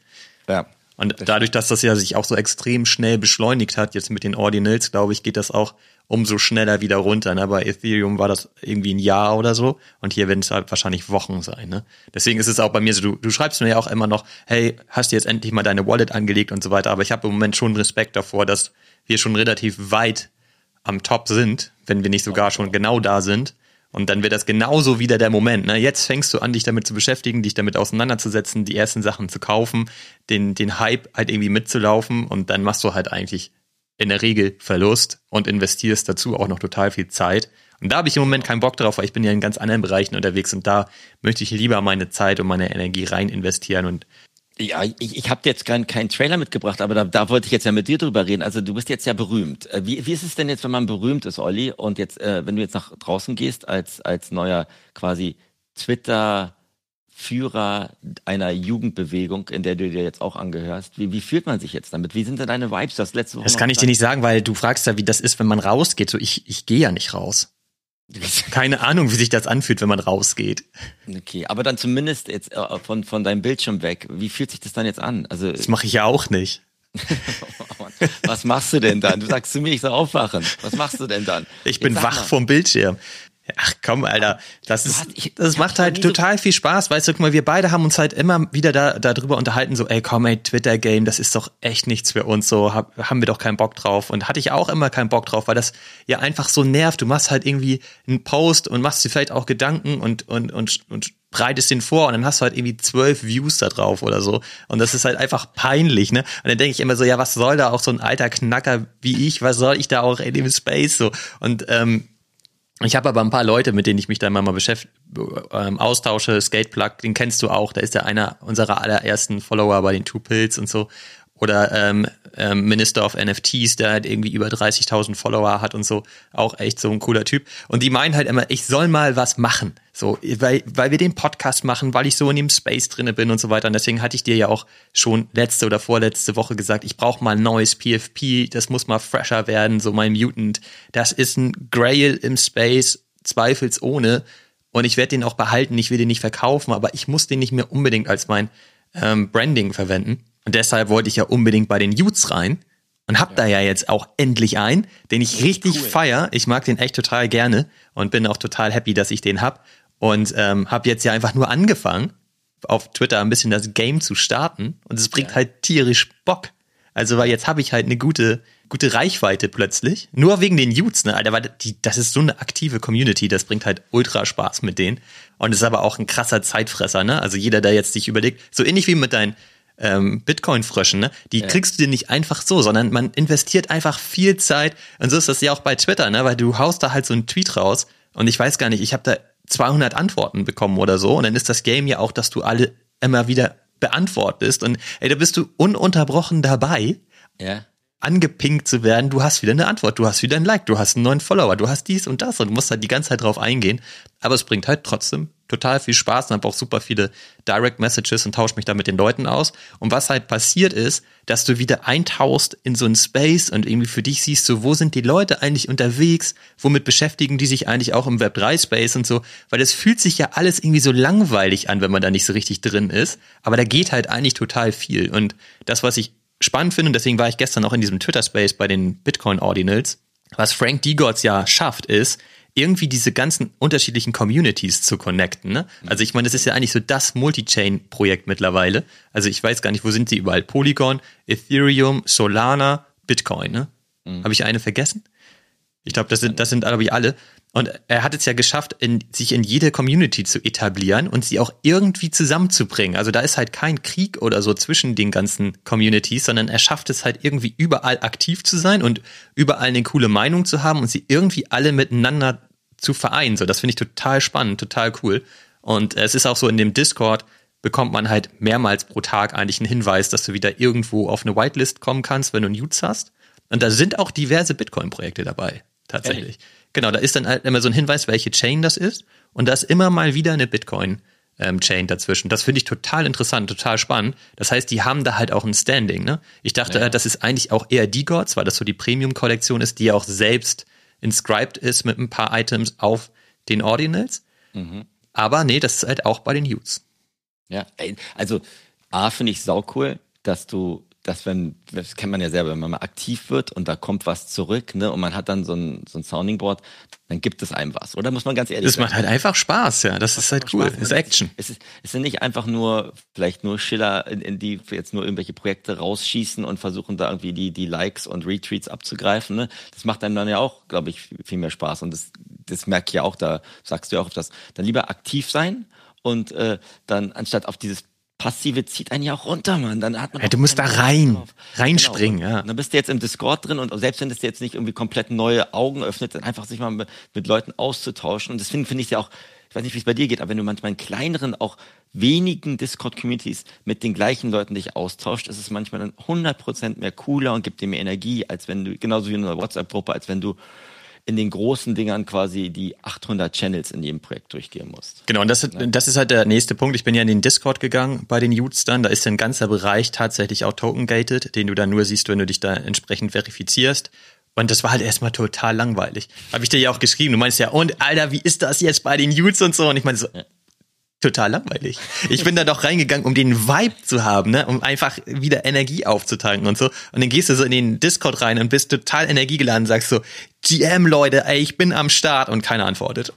Ja.
Und dadurch, dass das ja sich auch so extrem schnell beschleunigt hat, jetzt mit den Ordinals, glaube ich, geht das auch umso schneller wieder runter. Ne? Bei Ethereum war das irgendwie ein Jahr oder so und hier werden es halt wahrscheinlich Wochen sein. Ne? Deswegen ist es auch bei mir so, du, du schreibst mir ja auch immer noch, hey, hast du jetzt endlich mal deine Wallet angelegt und so weiter, aber ich habe im Moment schon Respekt davor, dass wir schon relativ weit am Top sind, wenn wir nicht sogar schon genau da sind und dann wird das genauso wieder der Moment. Ne? Jetzt fängst du an, dich damit zu beschäftigen, dich damit auseinanderzusetzen, die ersten Sachen zu kaufen, den, den Hype halt irgendwie mitzulaufen und dann machst du halt eigentlich in der Regel Verlust und investierst dazu auch noch total viel Zeit. Und da habe ich im Moment keinen Bock drauf, weil ich bin ja in ganz anderen Bereichen unterwegs und da möchte ich lieber meine Zeit und meine Energie rein investieren und
ja, ich, ich habe jetzt keinen kein Trailer mitgebracht, aber da, da wollte ich jetzt ja mit dir drüber reden. Also du bist jetzt ja berühmt. Äh, wie, wie ist es denn jetzt, wenn man berühmt ist, Olli? Und jetzt, äh, wenn du jetzt nach draußen gehst als, als neuer quasi Twitter- Führer einer Jugendbewegung, in der du dir jetzt auch angehörst. Wie, wie fühlt man sich jetzt damit? Wie sind denn deine Vibes? Das letzte Woche
Das kann ich dir nicht sagen, weil du fragst ja, wie das ist, wenn man rausgeht. So, ich, ich gehe ja nicht raus. Keine Ahnung, wie sich das anfühlt, wenn man rausgeht.
Okay, aber dann zumindest jetzt äh, von, von deinem Bildschirm weg. Wie fühlt sich das dann jetzt an?
Also das mache ich ja auch nicht.
Was machst du denn dann? Du sagst zu mir, ich soll aufwachen. Was machst du denn dann?
Ich bin wach mal. vom Bildschirm. Ach komm, Alter, das ist, das macht halt total viel Spaß. Weißt du, guck mal, wir beide haben uns halt immer wieder da darüber unterhalten, so, ey, komm, ey, Twitter-Game, das ist doch echt nichts für uns, so hab, haben wir doch keinen Bock drauf. Und hatte ich auch immer keinen Bock drauf, weil das ja einfach so nervt. Du machst halt irgendwie einen Post und machst dir vielleicht auch Gedanken und, und, und, und breitest den vor und dann hast du halt irgendwie zwölf Views da drauf oder so. Und das ist halt einfach peinlich, ne? Und dann denke ich immer so, ja, was soll da auch so ein alter Knacker wie ich, was soll ich da auch in dem Space so? Und ähm, Ich habe aber ein paar Leute, mit denen ich mich da immer mal beschäftige, ähm, austausche. Skateplug, den kennst du auch. Da ist ja einer unserer allerersten Follower bei den Two Pills und so. Oder ähm, ähm, Minister of NFTs, der halt irgendwie über 30.000 Follower hat und so. Auch echt so ein cooler Typ. Und die meinen halt immer, ich soll mal was machen. So, weil, weil wir den Podcast machen, weil ich so in dem Space drinne bin und so weiter. Und deswegen hatte ich dir ja auch schon letzte oder vorletzte Woche gesagt, ich brauche mal ein neues PFP, das muss mal fresher werden, so mein Mutant. Das ist ein Grail im Space, zweifelsohne. Und ich werde den auch behalten, ich will den nicht verkaufen, aber ich muss den nicht mehr unbedingt als mein ähm, Branding verwenden. Und deshalb wollte ich ja unbedingt bei den Utes rein und hab ja. da ja jetzt auch endlich einen, den ich richtig cool. feier. Ich mag den echt total gerne und bin auch total happy, dass ich den hab. Und ähm, habe jetzt ja einfach nur angefangen, auf Twitter ein bisschen das Game zu starten. Und es bringt ja. halt tierisch Bock. Also, weil jetzt habe ich halt eine gute, gute Reichweite plötzlich. Nur wegen den Utes, ne? Alter, weil die, das ist so eine aktive Community, das bringt halt ultra Spaß mit denen. Und ist aber auch ein krasser Zeitfresser, ne? Also jeder, der jetzt sich überlegt, so ähnlich wie mit deinen ähm, Bitcoin-Fröschen, ne? die ja. kriegst du dir nicht einfach so, sondern man investiert einfach viel Zeit. Und so ist das ja auch bei Twitter, ne? weil du haust da halt so einen Tweet raus und ich weiß gar nicht, ich habe da 200 Antworten bekommen oder so und dann ist das Game ja auch, dass du alle immer wieder beantwortest und ey, da bist du ununterbrochen dabei. Ja angepinkt zu werden, du hast wieder eine Antwort, du hast wieder ein Like, du hast einen neuen Follower, du hast dies und das und du musst halt die ganze Zeit drauf eingehen. Aber es bringt halt trotzdem total viel Spaß und habe auch super viele Direct Messages und tausche mich da mit den Leuten aus. Und was halt passiert ist, dass du wieder eintauchst in so einen Space und irgendwie für dich siehst, so wo sind die Leute eigentlich unterwegs, womit beschäftigen die sich eigentlich auch im Web 3 Space und so, weil es fühlt sich ja alles irgendwie so langweilig an, wenn man da nicht so richtig drin ist, aber da geht halt eigentlich total viel und das, was ich spannend finde, und deswegen war ich gestern auch in diesem Twitter Space bei den Bitcoin Ordinals, was Frank Diegotz ja schafft, ist, irgendwie diese ganzen unterschiedlichen Communities zu connecten. Ne? Also ich meine, das ist ja eigentlich so das Multi-Chain-Projekt mittlerweile. Also ich weiß gar nicht, wo sind sie überall? Polygon, Ethereum, Solana, Bitcoin. Ne? Mhm. Habe ich eine vergessen? Ich glaube, das sind, das sind glaube ich alle. Und er hat es ja geschafft, in, sich in jede Community zu etablieren und sie auch irgendwie zusammenzubringen. Also da ist halt kein Krieg oder so zwischen den ganzen Communities, sondern er schafft es halt irgendwie überall aktiv zu sein und überall eine coole Meinung zu haben und sie irgendwie alle miteinander zu vereinen. So, das finde ich total spannend, total cool. Und es ist auch so in dem Discord bekommt man halt mehrmals pro Tag eigentlich einen Hinweis, dass du wieder irgendwo auf eine Whitelist kommen kannst, wenn du Nudes hast. Und da sind auch diverse Bitcoin-Projekte dabei, tatsächlich. Ehrlich? Genau, da ist dann halt immer so ein Hinweis, welche Chain das ist. Und da ist immer mal wieder eine Bitcoin. Chain dazwischen. Das finde ich total interessant, total spannend. Das heißt, die haben da halt auch ein Standing. Ne? Ich dachte, ja. das ist eigentlich auch eher die Gods, weil das so die Premium-Kollektion ist, die auch selbst inscribed ist mit ein paar Items auf den Ordinals. Mhm. Aber nee, das ist halt auch bei den Utes.
Ja, also A finde ich sau cool, dass du dass wenn, das kennt man ja selber, wenn man mal aktiv wird und da kommt was zurück, ne, und man hat dann so ein, so ein Sounding Board, dann gibt es einem was, oder? Muss man ganz ehrlich
Das macht halt einfach Spaß, ja. Das, das ist halt cool. Das ist Action.
Es ist, es sind nicht einfach nur, vielleicht nur Schiller, in, in die jetzt nur irgendwelche Projekte rausschießen und versuchen da irgendwie die, die Likes und Retweets abzugreifen, ne. Das macht einem dann ja auch, glaube ich, viel mehr Spaß. Und das, das merke ich ja auch, da sagst du ja auch das, dann lieber aktiv sein und äh, dann anstatt auf dieses Passive zieht einen ja auch runter, Mann. Dann hat man
ja, du musst da rein, drauf. reinspringen,
genau.
ja.
dann bist du jetzt im Discord drin und selbst wenn das jetzt nicht irgendwie komplett neue Augen öffnet, dann einfach sich mal mit, mit Leuten auszutauschen. Und deswegen finde ich ja auch, ich weiß nicht, wie es bei dir geht, aber wenn du manchmal in kleineren, auch wenigen Discord-Communities mit den gleichen Leuten dich austauscht, ist es manchmal dann 100% mehr cooler und gibt dir mehr Energie, als wenn du, genauso wie in einer WhatsApp-Gruppe, als wenn du in den großen Dingern quasi die 800 Channels in jedem Projekt durchgehen musst.
Genau, und das, das ist halt der nächste Punkt. Ich bin ja in den Discord gegangen bei den Utes dann. Da ist ein ganzer Bereich tatsächlich auch token-gated, den du dann nur siehst, wenn du dich da entsprechend verifizierst. Und das war halt erstmal total langweilig. Habe ich dir ja auch geschrieben. Du meinst ja, und Alter, wie ist das jetzt bei den Utes und so? Und ich meine so, ja total langweilig. Ich bin da doch reingegangen, um den Vibe zu haben, ne? um einfach wieder Energie aufzutanken und so. Und dann gehst du so in den Discord rein und bist total energiegeladen, sagst so, GM Leute, ey, ich bin am Start und keiner antwortet.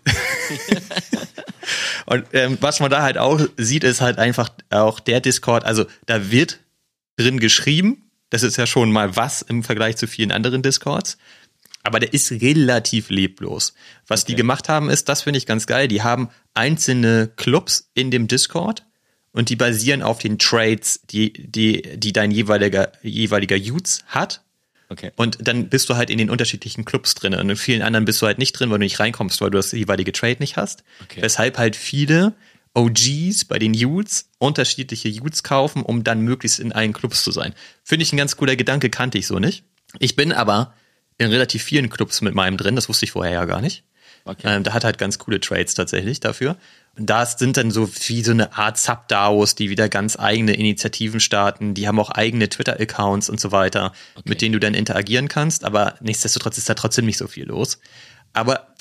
und ähm, was man da halt auch sieht, ist halt einfach auch der Discord, also da wird drin geschrieben, das ist ja schon mal was im Vergleich zu vielen anderen Discords aber der ist relativ leblos. Was okay. die gemacht haben, ist, das finde ich ganz geil, die haben einzelne Clubs in dem Discord und die basieren auf den Trades, die, die, die dein jeweiliger, jeweiliger Utes hat. Okay. Und dann bist du halt in den unterschiedlichen Clubs drin. Und in vielen anderen bist du halt nicht drin, weil du nicht reinkommst, weil du das jeweilige Trade nicht hast. Okay. Weshalb halt viele OGs bei den Youths unterschiedliche Youths kaufen, um dann möglichst in allen Clubs zu sein. Finde ich ein ganz cooler Gedanke, kannte ich so nicht. Ich bin aber in relativ vielen Clubs mit meinem drin, das wusste ich vorher ja gar nicht. Okay. Ähm, da hat halt ganz coole Trades tatsächlich dafür. Und da sind dann so wie so eine Art Sub-DAOs, die wieder ganz eigene Initiativen starten. Die haben auch eigene Twitter-Accounts und so weiter, okay. mit denen du dann interagieren kannst. Aber nichtsdestotrotz ist da trotzdem nicht so viel los. Aber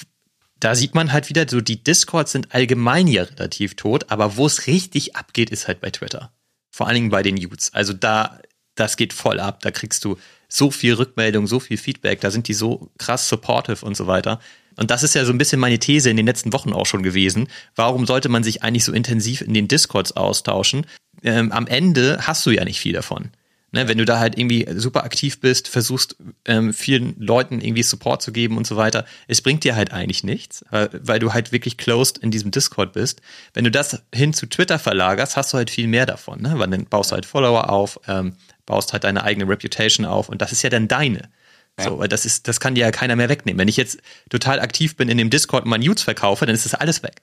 da sieht man halt wieder, so die Discords sind allgemein ja relativ tot, aber wo es richtig abgeht, ist halt bei Twitter. Vor allen Dingen bei den Youths. Also da, das geht voll ab. Da kriegst du so viel Rückmeldung, so viel Feedback, da sind die so krass supportive und so weiter. Und das ist ja so ein bisschen meine These in den letzten Wochen auch schon gewesen. Warum sollte man sich eigentlich so intensiv in den Discords austauschen? Ähm, am Ende hast du ja nicht viel davon. Ne, wenn du da halt irgendwie super aktiv bist, versuchst ähm, vielen Leuten irgendwie Support zu geben und so weiter, es bringt dir halt eigentlich nichts, weil, du halt wirklich closed in diesem Discord bist. Wenn du das hin zu Twitter verlagerst, hast du halt viel mehr davon, ne? weil dann baust du halt Follower auf, ähm, baust halt deine eigene Reputation auf und das ist ja dann deine. Ja. So, weil das ist, das kann dir ja keiner mehr wegnehmen. Wenn ich jetzt total aktiv bin in dem Discord und mein News verkaufe, dann ist das alles weg.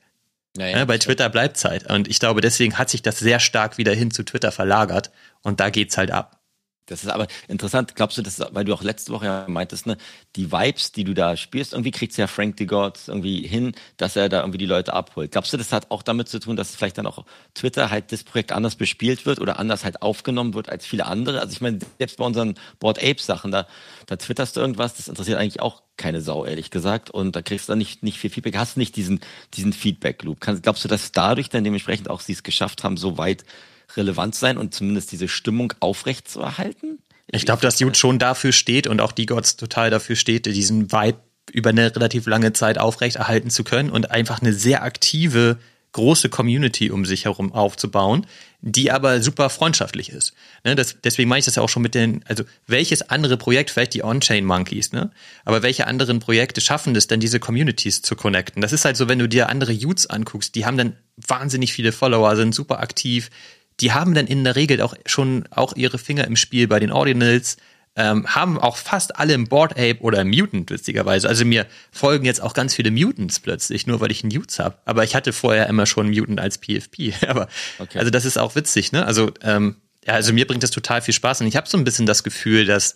Naja, ja, bei Twitter bleibt Zeit. Und ich glaube, deswegen hat sich das sehr stark wieder hin zu Twitter verlagert und da geht's halt ab.
Das ist aber interessant. Glaubst du, dass, weil du auch letzte Woche ja meintest, ne, die Vibes, die du da spielst, irgendwie kriegt ja Frank de God irgendwie hin, dass er da irgendwie die Leute abholt. Glaubst du, das hat auch damit zu tun, dass vielleicht dann auch Twitter halt das Projekt anders bespielt wird oder anders halt aufgenommen wird als viele andere? Also ich meine, selbst bei unseren Board Apes Sachen, da, da twitterst du irgendwas, das interessiert eigentlich auch keine Sau, ehrlich gesagt. Und da kriegst du dann nicht, nicht viel Feedback, hast nicht diesen, diesen Feedback-Loop. Glaubst du, dass dadurch dann dementsprechend auch sie es geschafft haben, so weit relevant sein und zumindest diese Stimmung aufrechtzuerhalten?
Ich, ich glaube, dass Jude schon dafür steht und auch die Gods total dafür steht, diesen Vibe über eine relativ lange Zeit aufrechterhalten zu können und einfach eine sehr aktive, große Community um sich herum aufzubauen, die aber super freundschaftlich ist. Ne, das, deswegen meine ich das ja auch schon mit den, also welches andere Projekt, vielleicht die On-Chain Monkeys, ne? Aber welche anderen Projekte schaffen es denn, diese Communities zu connecten? Das ist halt so, wenn du dir andere Youths anguckst, die haben dann wahnsinnig viele Follower, sind super aktiv, die haben dann in der Regel auch schon auch ihre Finger im Spiel bei den Ordinals, ähm, haben auch fast alle im Board Ape oder im Mutant, witzigerweise. Also mir folgen jetzt auch ganz viele Mutants plötzlich, nur weil ich Mutes habe. Aber ich hatte vorher immer schon Mutant als PFP. Aber okay. also das ist auch witzig, ne? Also, ähm, ja, also mir bringt das total viel Spaß und ich habe so ein bisschen das Gefühl, dass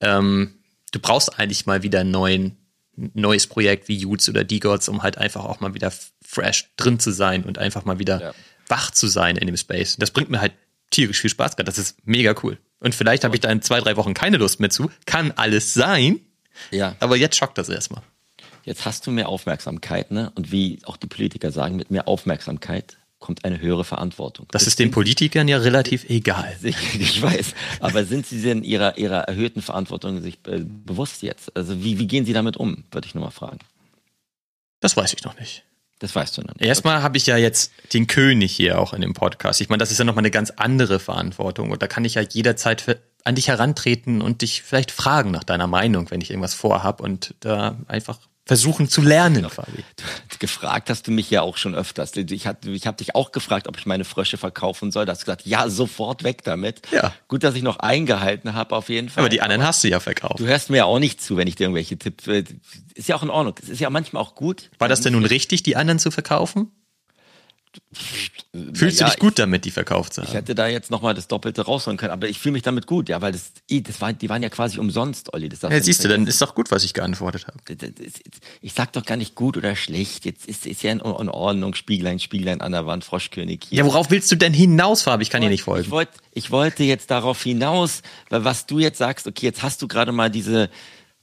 ähm, du brauchst eigentlich mal wieder ein neuen, neues Projekt wie Utes oder D-Gods, um halt einfach auch mal wieder fresh drin zu sein und einfach mal wieder ja wach zu sein in dem Space. Das bringt mir halt tierisch viel Spaß gerade. Das ist mega cool. Und vielleicht habe ich da in zwei, drei Wochen keine Lust mehr zu. Kann alles sein. Ja. Aber jetzt schockt das erstmal.
Jetzt hast du mehr Aufmerksamkeit, ne? Und wie auch die Politiker sagen, mit mehr Aufmerksamkeit kommt eine höhere Verantwortung.
Das, das ist den Politikern ja relativ egal.
Ich weiß. Aber sind Sie denn ihrer, ihrer erhöhten Verantwortung sich bewusst jetzt? Also wie, wie gehen Sie damit um, würde ich nur mal fragen.
Das weiß ich noch nicht.
Das weißt du noch
nicht. Erstmal habe ich ja jetzt den König hier auch in dem Podcast. Ich meine, das ist ja nochmal eine ganz andere Verantwortung. Und da kann ich ja jederzeit an dich herantreten und dich vielleicht fragen nach deiner Meinung, wenn ich irgendwas vorhab und da einfach versuchen zu lernen, genau.
Gefragt hast du mich ja auch schon öfters. Ich, hat, ich habe dich auch gefragt, ob ich meine Frösche verkaufen soll. Da hast du gesagt, ja, sofort weg damit. Ja. Gut, dass ich noch eingehalten habe, auf jeden Fall.
Aber die anderen Aber hast du ja verkauft.
Du hörst mir ja auch nicht zu, wenn ich dir irgendwelche Tipps. Äh, ist ja auch in Ordnung. Es ist ja manchmal auch gut.
War das denn nun richtig, die anderen zu verkaufen? Fühlst ja, du dich gut damit, die verkauft zu haben?
Ich hätte da jetzt nochmal das Doppelte rausholen können, aber ich fühle mich damit gut, ja, weil das, das war, die waren ja quasi umsonst, Olli. Das
ja, siehst du, dann ist doch gut, was ich geantwortet habe.
Ich sag doch gar nicht gut oder schlecht. Jetzt ist, ist ja in Ordnung, Spieglein, Spieglein an der Wand, Froschkönig
hier. Ja, worauf willst du denn hinaus, Fabi? Ich kann dir nicht folgen.
Ich, wollt, ich wollte jetzt darauf hinaus, weil was du jetzt sagst, okay, jetzt hast du gerade mal diese,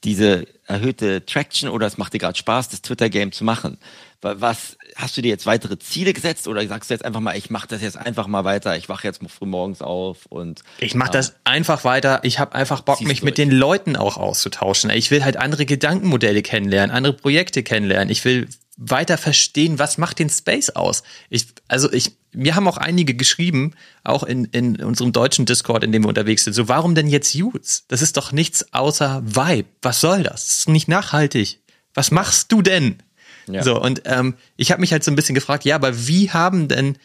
diese erhöhte Traction oder es macht dir gerade Spaß, das Twitter-Game zu machen. Was hast du dir jetzt weitere Ziele gesetzt oder sagst du jetzt einfach mal, ich mache das jetzt einfach mal weiter, ich wache jetzt früh morgens auf und
ich mache das einfach weiter. Ich habe einfach Bock, mich mit den Leuten auch auszutauschen. Ich will halt andere Gedankenmodelle kennenlernen, andere Projekte kennenlernen. Ich will weiter verstehen, was macht den Space aus. Ich, also ich, mir haben auch einige geschrieben, auch in, in unserem deutschen Discord, in dem wir unterwegs sind, so warum denn jetzt Youths? Das ist doch nichts außer Vibe. Was soll das? Das ist nicht nachhaltig. Was machst du denn? Ja. So, und ähm, ich habe mich halt so ein bisschen gefragt, ja, aber wie haben denn,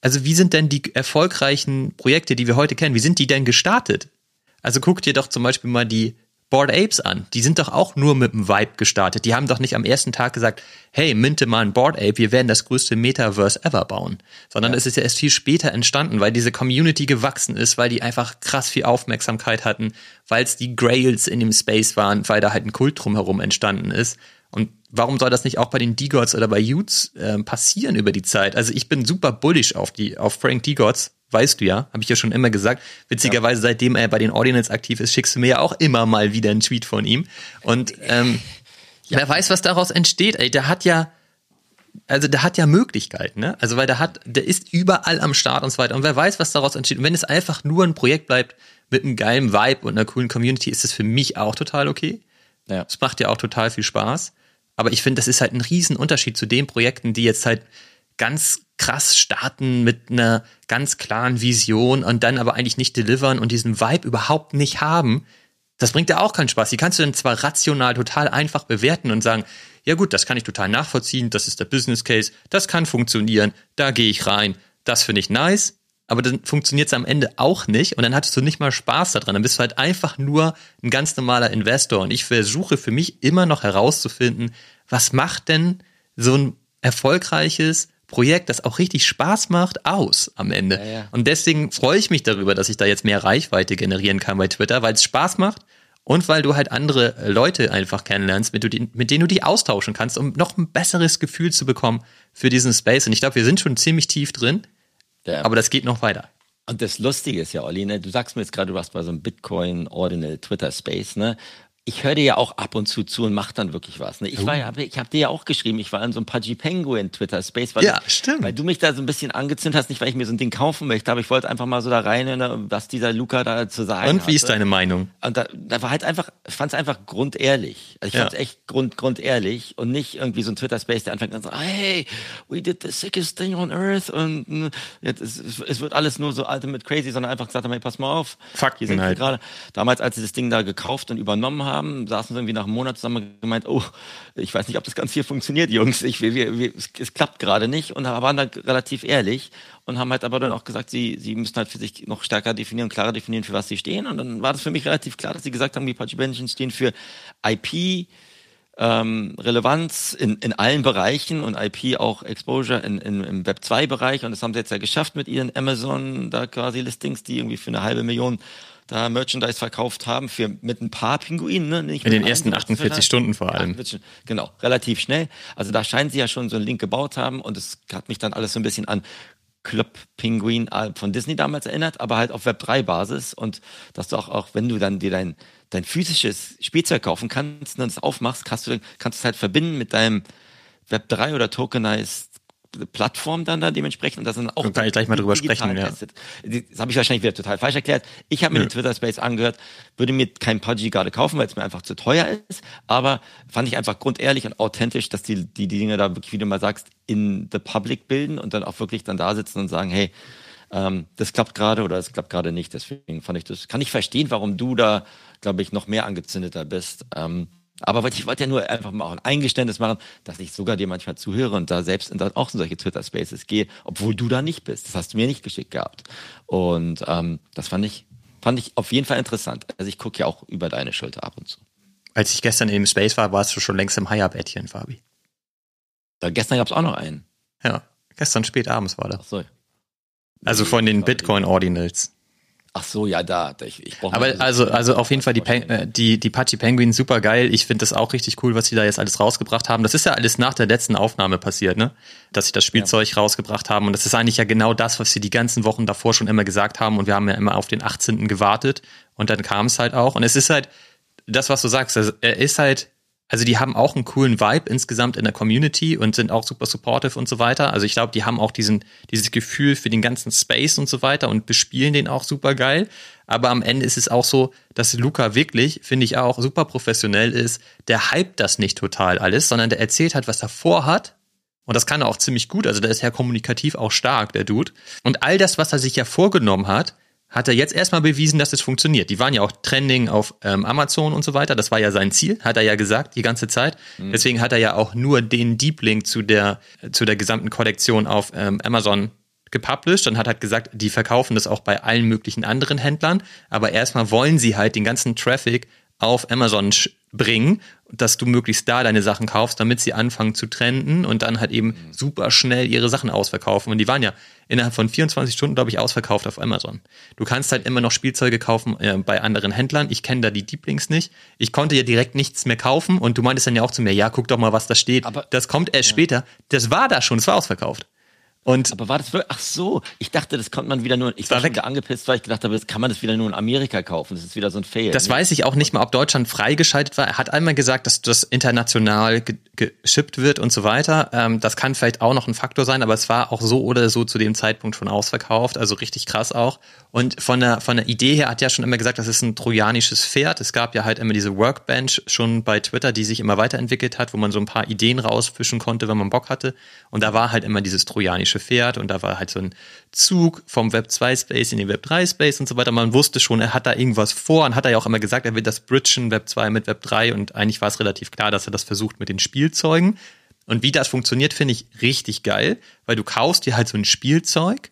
also wie sind denn die erfolgreichen Projekte, die wir heute kennen, wie sind die denn gestartet? Also guck dir doch zum Beispiel mal die Bored Apes an. Die sind doch auch nur mit dem Vibe gestartet. Die haben doch nicht am ersten Tag gesagt, hey, minte mal ein Bored Ape, wir werden das größte Metaverse ever bauen. Sondern ja. es ist ja erst viel später entstanden, weil diese Community gewachsen ist, weil die einfach krass viel Aufmerksamkeit hatten, weil es die Grails in dem Space waren, weil da halt ein Kult drumherum entstanden ist. Warum soll das nicht auch bei den D-Gods oder bei Utes äh, passieren über die Zeit? Also ich bin super bullish auf die, auf Frank D-Gods, weißt du ja, habe ich ja schon immer gesagt. Witzigerweise, ja. seitdem er bei den Ordinals aktiv ist, schickst du mir ja auch immer mal wieder einen Tweet von ihm. Und ähm, ja. wer weiß, was daraus entsteht. Ey, der hat ja, also der hat ja Möglichkeiten, ne? Also weil der hat, der ist überall am Start und so weiter. Und wer weiß, was daraus entsteht. Und wenn es einfach nur ein Projekt bleibt mit einem geilen Vibe und einer coolen Community, ist es für mich auch total okay. Ja. Es macht ja auch total viel Spaß. Aber ich finde, das ist halt ein Riesenunterschied zu den Projekten, die jetzt halt ganz krass starten mit einer ganz klaren Vision und dann aber eigentlich nicht delivern und diesen Vibe überhaupt nicht haben. Das bringt ja auch keinen Spaß. Die kannst du dann zwar rational total einfach bewerten und sagen, ja gut, das kann ich total nachvollziehen, das ist der Business Case, das kann funktionieren, da gehe ich rein, das finde ich nice, aber dann funktioniert es am Ende auch nicht und dann hattest du nicht mal Spaß daran. Dann bist du halt einfach nur ein ganz normaler Investor und ich versuche für mich immer noch herauszufinden, was macht denn so ein erfolgreiches Projekt, das auch richtig Spaß macht, aus am Ende. Ja, ja. Und deswegen freue ich mich darüber, dass ich da jetzt mehr Reichweite generieren kann bei Twitter, weil es Spaß macht und weil du halt andere Leute einfach kennenlernst, mit, du mit denen du die austauschen kannst, um noch ein besseres Gefühl zu bekommen für diesen Space. Und ich glaube, wir sind schon ziemlich tief drin, ja. aber das geht noch weiter.
Und das Lustige ist ja, Olli, ne, du sagst mir jetzt gerade, du warst bei so einem Bitcoin Ordinal Twitter Space, ne? Ich höre dir ja auch ab und zu zu und mach dann wirklich was. Ne? Ich war ja, ich habe dir ja auch geschrieben, ich war in so einem Pudgy Penguin Twitter Space, weil,
ja, stimmt.
weil du mich da so ein bisschen angezündet hast, nicht weil ich mir so ein Ding kaufen möchte, aber ich wollte einfach mal so da rein, ne, was dieser Luca da zu sagen
Und wie hatte. ist deine Meinung?
Und da, da war halt einfach, ich fand es einfach grundehrlich. Also ich fand es echt grund, grundehrlich und nicht irgendwie so ein Twitter Space, der anfängt und sagt, hey, we did the sickest thing on earth und hm, jetzt ist, es wird alles nur so ultimate crazy, sondern einfach gesagt, hey, pass mal auf.
Fakten hier sind halt.
gerade. Damals, als sie das Ding da gekauft und übernommen haben, saßen sie irgendwie nach einem Monat zusammen gemeint, oh, ich weiß nicht, ob das ganz hier funktioniert, Jungs. Ich, wir, wir, es, es klappt gerade nicht und waren da relativ ehrlich und haben halt aber dann auch gesagt, sie, sie müssen halt für sich noch stärker definieren, klarer definieren, für was sie stehen. Und dann war das für mich relativ klar, dass sie gesagt haben, die Apache Benchen stehen für IP, ähm, Relevanz in, in allen Bereichen und IP auch Exposure in, in, im Web 2 Bereich und das haben sie jetzt ja geschafft mit ihren Amazon da quasi Listings, die irgendwie für eine halbe Million da Merchandise verkauft haben für mit ein paar Pinguinen, ne?
Nicht In den ersten 48 Stunden vor allem.
Genau, relativ schnell. Also da scheinen sie ja schon so einen Link gebaut haben und es hat mich dann alles so ein bisschen an Club Penguin äh, von Disney damals erinnert, aber halt auf Web 3 Basis und dass du auch, auch wenn du dann dir dein, dein physisches Spielzeug kaufen kannst und es aufmachst, kannst du, kannst du es halt verbinden mit deinem Web 3 oder Tokenized Plattform dann da dementsprechend. Und das sind auch.
kann ich gleich mal drüber sprechen, ja.
Das habe ich wahrscheinlich wieder total falsch erklärt. Ich habe mir den Twitter Space angehört, würde mir kein Pudgy gerade kaufen, weil es mir einfach zu teuer ist. Aber fand ich einfach grundehrlich und authentisch, dass die, die, die Dinge da wirklich, wie du mal sagst, in the public bilden und dann auch wirklich dann da sitzen und sagen, hey, ähm, das klappt gerade oder das klappt gerade nicht. Deswegen fand ich das, kann ich verstehen, warum du da, glaube ich, noch mehr angezündeter bist. Ähm, aber ich wollte ja nur einfach mal auch ein Eingeständnis machen, dass ich sogar dir manchmal zuhöre und da selbst in, auch in solche Twitter-Spaces gehe, obwohl du da nicht bist. Das hast du mir nicht geschickt gehabt. Und ähm, das fand ich, fand ich auf jeden Fall interessant. Also ich gucke ja auch über deine Schulter ab und zu.
Als ich gestern im Space war, warst du schon längst im High-Up-Bettchen, Fabi.
Da, gestern gab es auch noch einen.
Ja, gestern spät abends war das. Ach so. Also von den Bitcoin-Ordinals.
Ach so, ja, da. Ich, ich
Aber also, also auf jeden Fall die, Pen die, die Pachi Penguins super geil. Ich finde das auch richtig cool, was sie da jetzt alles rausgebracht haben. Das ist ja alles nach der letzten Aufnahme passiert, ne? Dass sie das Spielzeug ja. rausgebracht haben. Und das ist eigentlich ja genau das, was sie die ganzen Wochen davor schon immer gesagt haben. Und wir haben ja immer auf den 18. gewartet. Und dann kam es halt auch. Und es ist halt, das, was du sagst, also er ist halt also die haben auch einen coolen Vibe insgesamt in der Community und sind auch super supportive und so weiter. Also ich glaube, die haben auch diesen, dieses Gefühl für den ganzen Space und so weiter und bespielen den auch super geil. Aber am Ende ist es auch so, dass Luca wirklich, finde ich auch, super professionell ist. Der hypt das nicht total alles, sondern der erzählt halt, was er vorhat. Und das kann er auch ziemlich gut. Also der ist ja kommunikativ auch stark, der Dude. Und all das, was er sich ja vorgenommen hat, hat er jetzt erstmal bewiesen, dass es funktioniert. Die waren ja auch trending auf ähm, Amazon und so weiter. Das war ja sein Ziel, hat er ja gesagt die ganze Zeit. Mhm. Deswegen hat er ja auch nur den Deep Link zu der zu der gesamten Kollektion auf ähm, Amazon gepublished und hat halt gesagt, die verkaufen das auch bei allen möglichen anderen Händlern. Aber erstmal wollen sie halt den ganzen Traffic auf Amazon bringen, dass du möglichst da deine Sachen kaufst, damit sie anfangen zu trenden und dann halt eben mhm. super schnell ihre Sachen ausverkaufen. Und die waren ja innerhalb von 24 Stunden, glaube ich, ausverkauft auf Amazon. Du kannst halt immer noch Spielzeuge kaufen äh, bei anderen Händlern. Ich kenne da die Lieblings nicht. Ich konnte ja direkt nichts mehr kaufen und du meintest dann ja auch zu mir, ja, guck doch mal, was da steht. Aber, das kommt erst ja. später. Das war da schon, es war ausverkauft.
Und aber war das wirklich? Ach so, ich dachte, das konnte man wieder nur. Ich war, wieder angepisst, weil ich gedacht habe, das kann man das wieder nur in Amerika kaufen. Das ist wieder so ein Fail.
Das ne? weiß ich auch nicht mal, ob Deutschland freigeschaltet war. Er hat einmal gesagt, dass das international geschippt wird und so weiter. Ähm, das kann vielleicht auch noch ein Faktor sein, aber es war auch so oder so zu dem Zeitpunkt schon ausverkauft. Also richtig krass auch. Und von der von der Idee her hat ja schon immer gesagt, das ist ein trojanisches Pferd. Es gab ja halt immer diese Workbench schon bei Twitter, die sich immer weiterentwickelt hat, wo man so ein paar Ideen rausfischen konnte, wenn man Bock hatte. Und da war halt immer dieses trojanische trojanische Pferd und da war halt so ein Zug vom Web 2 Space in den Web 3 Space und so weiter. Man wusste schon, er hat da irgendwas vor und hat er ja auch immer gesagt, er will das bridgen Web 2 mit Web 3 und eigentlich war es relativ klar, dass er das versucht mit den Spielzeugen. Und wie das funktioniert, finde ich richtig geil, weil du kaufst dir halt so ein Spielzeug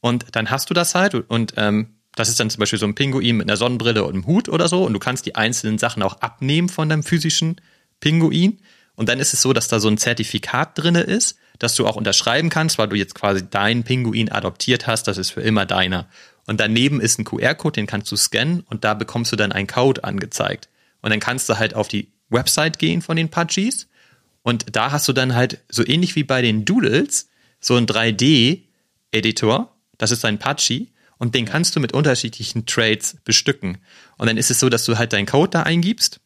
und dann hast du das halt und ähm, das ist dann zum Beispiel so ein Pinguin mit einer Sonnenbrille und einem Hut oder so und du kannst die einzelnen Sachen auch abnehmen von deinem physischen Pinguin. Und dann ist es so, dass da so ein Zertifikat drinne ist, dass du auch unterschreiben kannst, weil du jetzt quasi deinen Pinguin adoptiert hast, das ist für immer deiner. Und daneben ist ein QR-Code, den kannst du scannen und da bekommst du dann einen Code angezeigt. Und dann kannst du halt auf die Website gehen von den Pudgies und da hast du dann halt so ähnlich wie bei den Doodles so einen 3D-Editor, das ist ein Pudgy und den kannst du mit unterschiedlichen Trades bestücken. Und dann ist es so, dass du halt deinen Code da eingibst,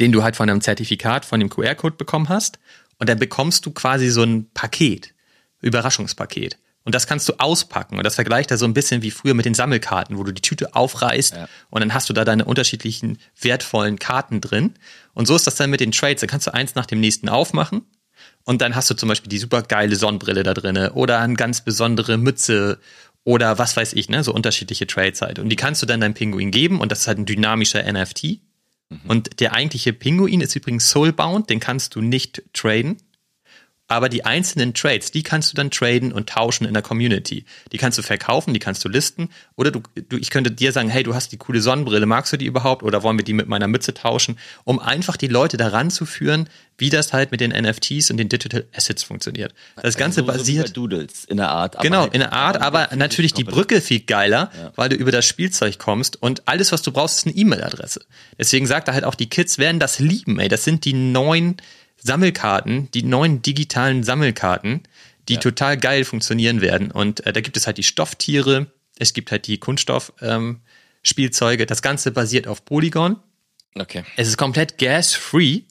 den du halt von einem Zertifikat, von dem QR-Code bekommen hast und dann bekommst du quasi so ein Paket, Überraschungspaket. Und das kannst du auspacken. Und das vergleicht er so ein bisschen wie früher mit den Sammelkarten, wo du die Tüte aufreißt ja. und dann hast du da deine unterschiedlichen wertvollen Karten drin. Und so ist das dann mit den Trades. Dann kannst du eins nach dem nächsten aufmachen. Und dann hast du zum Beispiel die super geile Sonnenbrille da drin oder eine ganz besondere Mütze oder was weiß ich, ne, so unterschiedliche Trades halt. Und die kannst du dann deinem Pinguin geben und das ist halt ein dynamischer NFT. Und der eigentliche Pinguin ist übrigens soulbound, den kannst du nicht traden. Aber die einzelnen Trades, die kannst du dann traden und tauschen in der Community. Die kannst du verkaufen, die kannst du listen. Oder du, du, ich könnte dir sagen, hey, du hast die coole Sonnenbrille, magst du die überhaupt? Oder wollen wir die mit meiner Mütze tauschen? Um einfach die Leute daran zu führen, wie das halt mit den NFTs und den Digital Assets funktioniert. Das also Ganze so, basiert.
So Doodles in der Art.
genau, in der Art, aber natürlich die Brücke viel geiler, ja. weil du über das Spielzeug kommst und alles, was du brauchst, ist eine E-Mail-Adresse. Deswegen sagt er halt auch, die Kids werden das lieben, ey. Das sind die neuen Sammelkarten, die neuen digitalen Sammelkarten, die ja. total geil funktionieren werden. Und äh, da gibt es halt die Stofftiere, es gibt halt die Kunststoff-Spielzeuge. Ähm, das Ganze basiert auf Polygon.
Okay.
Es ist komplett gas-free.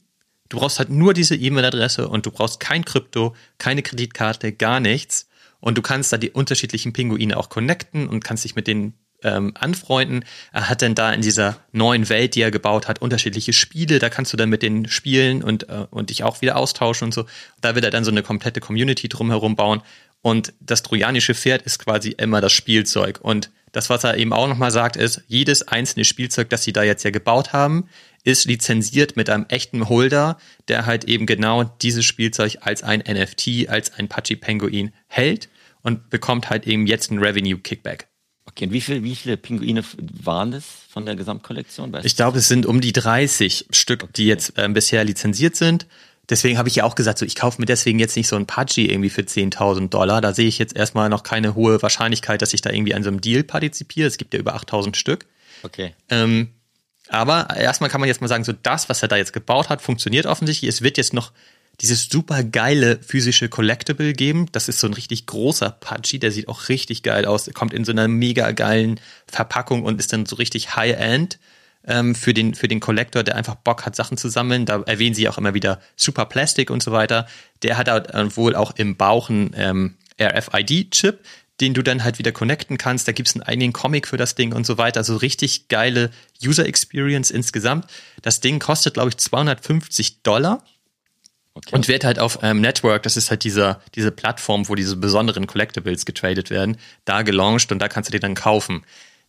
Du brauchst halt nur diese E-Mail-Adresse und du brauchst kein Krypto, keine Kreditkarte, gar nichts. Und du kannst da die unterschiedlichen Pinguine auch connecten und kannst dich mit denen ähm, anfreunden. Er hat dann da in dieser neuen Welt, die er gebaut hat, unterschiedliche Spiele. Da kannst du dann mit denen spielen und, äh, und dich auch wieder austauschen und so. Da wird er dann so eine komplette Community drumherum bauen. Und das trojanische Pferd ist quasi immer das Spielzeug. Und das, was er eben auch nochmal sagt, ist, jedes einzelne Spielzeug, das sie da jetzt ja gebaut haben, ist lizenziert mit einem echten Holder, der halt eben genau dieses Spielzeug als ein NFT, als ein Pachi Penguin hält und bekommt halt eben jetzt ein Revenue Kickback.
Okay, und wie, viel, wie viele Pinguine waren das von der Gesamtkollektion?
Weißt ich glaube, es sind um die 30 Stück, okay. die jetzt äh, bisher lizenziert sind. Deswegen habe ich ja auch gesagt, so, ich kaufe mir deswegen jetzt nicht so ein Pudgy irgendwie für 10.000 Dollar. Da sehe ich jetzt erstmal noch keine hohe Wahrscheinlichkeit, dass ich da irgendwie an so einem Deal partizipiere. Es gibt ja über 8.000 Stück.
Okay.
Ähm, aber erstmal kann man jetzt mal sagen, so das, was er da jetzt gebaut hat, funktioniert offensichtlich. Es wird jetzt noch dieses super geile physische Collectible geben. Das ist so ein richtig großer Pudgy, der sieht auch richtig geil aus. Der kommt in so einer mega geilen Verpackung und ist dann so richtig High-End ähm, für den für den Collector, der einfach Bock hat, Sachen zu sammeln. Da erwähnen sie auch immer wieder Super Plastic und so weiter. Der hat äh, wohl auch im Bauch einen ähm, RFID-Chip, den du dann halt wieder connecten kannst. Da gibt es einen eigenen Comic für das Ding und so weiter. Also richtig geile User Experience insgesamt. Das Ding kostet, glaube ich, 250 Dollar. Okay. Und wird halt auf ähm, Network, das ist halt dieser, diese Plattform, wo diese besonderen Collectibles getradet werden, da gelauncht und da kannst du die dann kaufen.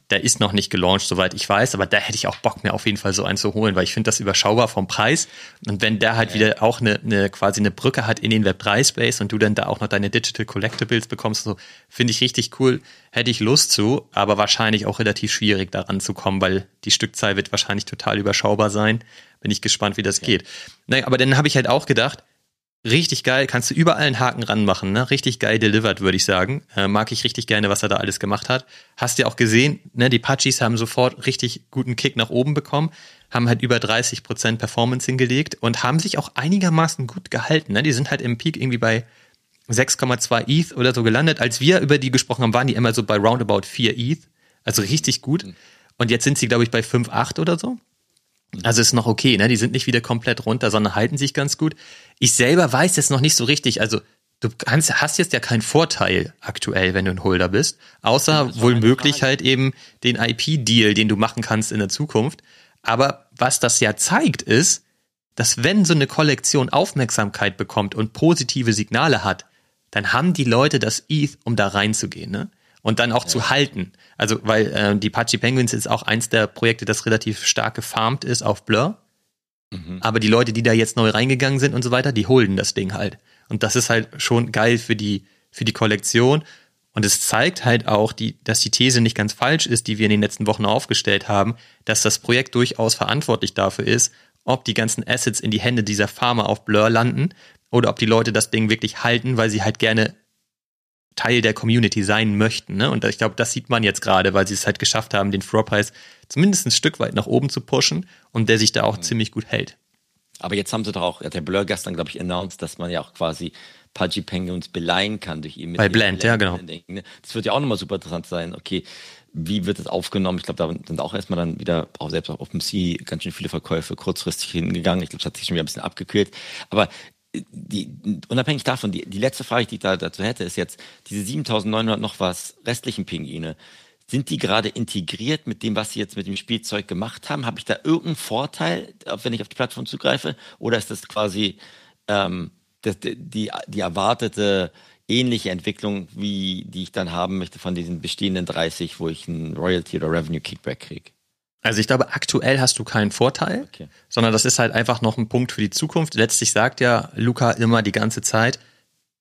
Der ist noch nicht gelauncht, soweit ich weiß, aber da hätte ich auch Bock, mir auf jeden Fall so einen zu holen, weil ich finde das überschaubar vom Preis. Und wenn der halt ja. wieder auch eine, eine, quasi eine Brücke hat in den Web3 Space und du dann da auch noch deine Digital Collectibles bekommst, so finde ich richtig cool. Hätte ich Lust zu, aber wahrscheinlich auch relativ schwierig daran zu kommen, weil die Stückzahl wird wahrscheinlich total überschaubar sein. Bin ich gespannt, wie das okay. geht. Naja, aber dann habe ich halt auch gedacht, Richtig geil, kannst du überall einen Haken ranmachen, ne? Richtig geil delivered, würde ich sagen. Äh, mag ich richtig gerne, was er da alles gemacht hat. Hast ja auch gesehen, ne? Die Pachis haben sofort richtig guten Kick nach oben bekommen, haben halt über 30% Performance hingelegt und haben sich auch einigermaßen gut gehalten. Ne? Die sind halt im Peak irgendwie bei 6,2 ETH oder so gelandet. Als wir über die gesprochen haben, waren die immer so bei roundabout 4 ETH. Also richtig gut. Mhm. Und jetzt sind sie, glaube ich, bei 5,8 oder so. Also ist noch okay, ne? Die sind nicht wieder komplett runter, sondern halten sich ganz gut. Ich selber weiß jetzt noch nicht so richtig, also du kannst, hast jetzt ja keinen Vorteil aktuell, wenn du ein Holder bist, außer wohl möglich halt eben den IP-Deal, den du machen kannst in der Zukunft. Aber was das ja zeigt, ist, dass wenn so eine Kollektion Aufmerksamkeit bekommt und positive Signale hat, dann haben die Leute das ETH, um da reinzugehen, ne? Und dann auch ja. zu halten. Also, weil äh, die Pachi Penguins ist auch eins der Projekte, das relativ stark gefarmt ist auf Blur. Mhm. Aber die Leute, die da jetzt neu reingegangen sind und so weiter, die holen das Ding halt. Und das ist halt schon geil für die, für die Kollektion. Und es zeigt halt auch, die, dass die These nicht ganz falsch ist, die wir in den letzten Wochen aufgestellt haben, dass das Projekt durchaus verantwortlich dafür ist, ob die ganzen Assets in die Hände dieser Farmer auf Blur landen oder ob die Leute das Ding wirklich halten, weil sie halt gerne Teil der Community sein möchten. Ne? Und ich glaube, das sieht man jetzt gerade, weil sie es halt geschafft haben, den Floorpreis zumindest ein Stück weit nach oben zu pushen und der sich da auch mhm. ziemlich gut hält.
Aber jetzt haben sie doch auch, hat der Blur gestern, glaube ich, announced, dass man ja auch quasi Pudgy Penguins beleihen kann durch ihn.
Bei Blend, ja, genau.
Ne? Das wird ja auch nochmal super interessant sein. Okay, wie wird es aufgenommen? Ich glaube, da sind auch erstmal dann wieder, auch selbst auf OpenSea, ganz schön viele Verkäufe kurzfristig hingegangen. Ich glaube, es hat sich schon wieder ein bisschen abgekühlt. Aber die, unabhängig davon, die, die letzte Frage, die ich da dazu hätte, ist jetzt, diese 7900 noch was restlichen Pinguine, sind die gerade integriert mit dem, was sie jetzt mit dem Spielzeug gemacht haben? Habe ich da irgendeinen Vorteil, wenn ich auf die Plattform zugreife? Oder ist das quasi ähm, das, die, die erwartete ähnliche Entwicklung, wie die ich dann haben möchte von diesen bestehenden 30, wo ich ein Royalty oder Revenue Kickback kriege?
Also ich glaube, aktuell hast du keinen Vorteil, okay. sondern das ist halt einfach noch ein Punkt für die Zukunft. Letztlich sagt ja Luca immer die ganze Zeit,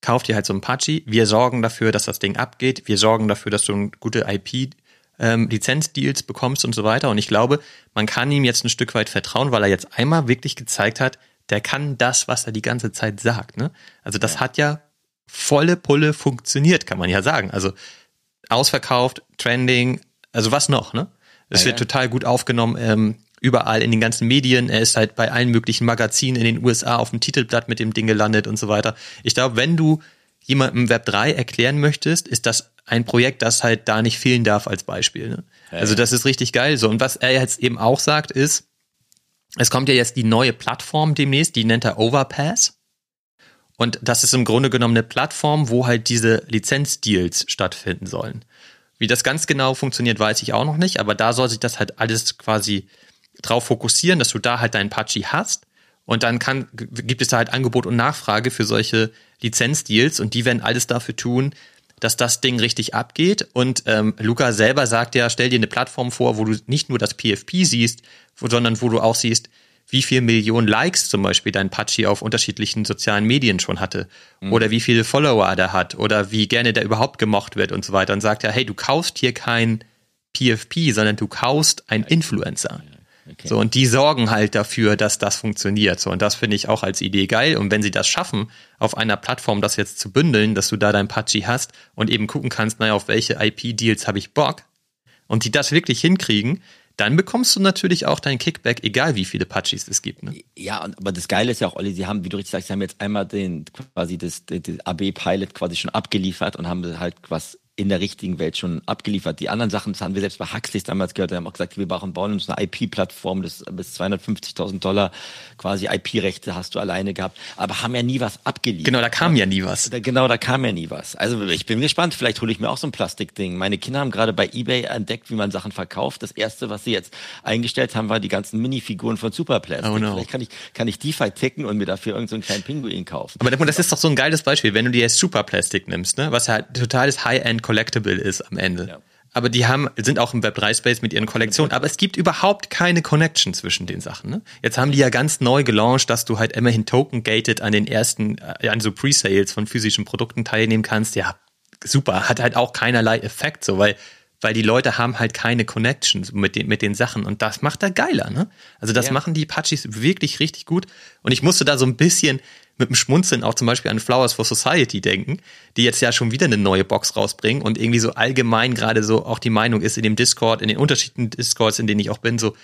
kauf dir halt so ein Pachi, wir sorgen dafür, dass das Ding abgeht, wir sorgen dafür, dass du gute IP ähm, Lizenzdeals bekommst und so weiter. Und ich glaube, man kann ihm jetzt ein Stück weit vertrauen, weil er jetzt einmal wirklich gezeigt hat, der kann das, was er die ganze Zeit sagt. Ne? Also das ja. hat ja volle Pulle funktioniert, kann man ja sagen. Also ausverkauft, Trending, also was noch, ne? Es ja, wird total gut aufgenommen, ähm, überall in den ganzen Medien. Er ist halt bei allen möglichen Magazinen in den USA auf dem Titelblatt mit dem Ding gelandet und so weiter. Ich glaube, wenn du jemandem Web 3 erklären möchtest, ist das ein Projekt, das halt da nicht fehlen darf als Beispiel. Ne? Ja, also das ist richtig geil so. Und was er jetzt eben auch sagt, ist, es kommt ja jetzt die neue Plattform demnächst, die nennt er Overpass. Und das ist im Grunde genommen eine Plattform, wo halt diese Lizenzdeals stattfinden sollen. Wie das ganz genau funktioniert, weiß ich auch noch nicht, aber da soll sich das halt alles quasi drauf fokussieren, dass du da halt deinen Pachi hast und dann kann, gibt es da halt Angebot und Nachfrage für solche Lizenzdeals und die werden alles dafür tun, dass das Ding richtig abgeht. Und ähm, Luca selber sagt ja, stell dir eine Plattform vor, wo du nicht nur das PFP siehst, sondern wo du auch siehst, wie viel Millionen Likes zum Beispiel dein Pachi auf unterschiedlichen sozialen Medien schon hatte mhm. oder wie viele Follower der hat oder wie gerne der überhaupt gemocht wird und so weiter und sagt ja, hey, du kaufst hier kein PFP, sondern du kaufst einen Influencer. Okay. So, und die sorgen halt dafür, dass das funktioniert. So, und das finde ich auch als Idee geil. Und wenn sie das schaffen, auf einer Plattform das jetzt zu bündeln, dass du da dein Pachi hast und eben gucken kannst, naja, auf welche IP-Deals habe ich Bock, und die das wirklich hinkriegen, dann bekommst du natürlich auch dein Kickback, egal wie viele Pachis es gibt. Ne?
Ja, aber das Geile ist ja auch, Olli, sie haben, wie du richtig sagst, sie haben jetzt einmal den quasi das, das AB-Pilot quasi schon abgeliefert und haben halt was in der richtigen Welt schon abgeliefert. Die anderen Sachen, das haben wir selbst bei Huxleys damals gehört, die haben auch gesagt, wir bauen, bauen uns eine IP-Plattform, das bis 250.000 Dollar quasi IP-Rechte hast du alleine gehabt, aber haben ja nie was abgeliefert.
Genau, da kam ja nie was.
Genau, da kam ja nie was. Also ich bin gespannt, vielleicht hole ich mir auch so ein Plastikding. Meine Kinder haben gerade bei Ebay entdeckt, wie man Sachen verkauft. Das erste, was sie jetzt eingestellt haben, war die ganzen Minifiguren von Superplastic. Oh no. Vielleicht kann ich, kann ich die verticken und mir dafür irgendeinen so kleinen Pinguin kaufen.
Aber das ist doch so ein geiles Beispiel, wenn du dir jetzt Superplastic nimmst, ne? was halt totales High-End Collectible ist am Ende. Ja. aber die haben, sind auch im Web3-Space mit ihren Kollektionen, aber es gibt überhaupt keine Connection zwischen den Sachen. Ne? Jetzt haben die ja ganz neu gelauncht, dass du halt immerhin token-gated an den ersten, äh, an so Pre-Sales von physischen Produkten teilnehmen kannst. Ja, super, hat halt auch keinerlei Effekt, so, weil weil die Leute haben halt keine Connections mit den, mit den Sachen und das macht er geiler, ne? Also das ja. machen die Pachis wirklich richtig gut und ich musste da so ein bisschen mit dem Schmunzeln auch zum Beispiel an Flowers for Society denken, die jetzt ja schon wieder eine neue Box rausbringen und irgendwie so allgemein gerade so auch die Meinung ist in dem Discord, in den unterschiedlichen Discords, in denen ich auch bin, so,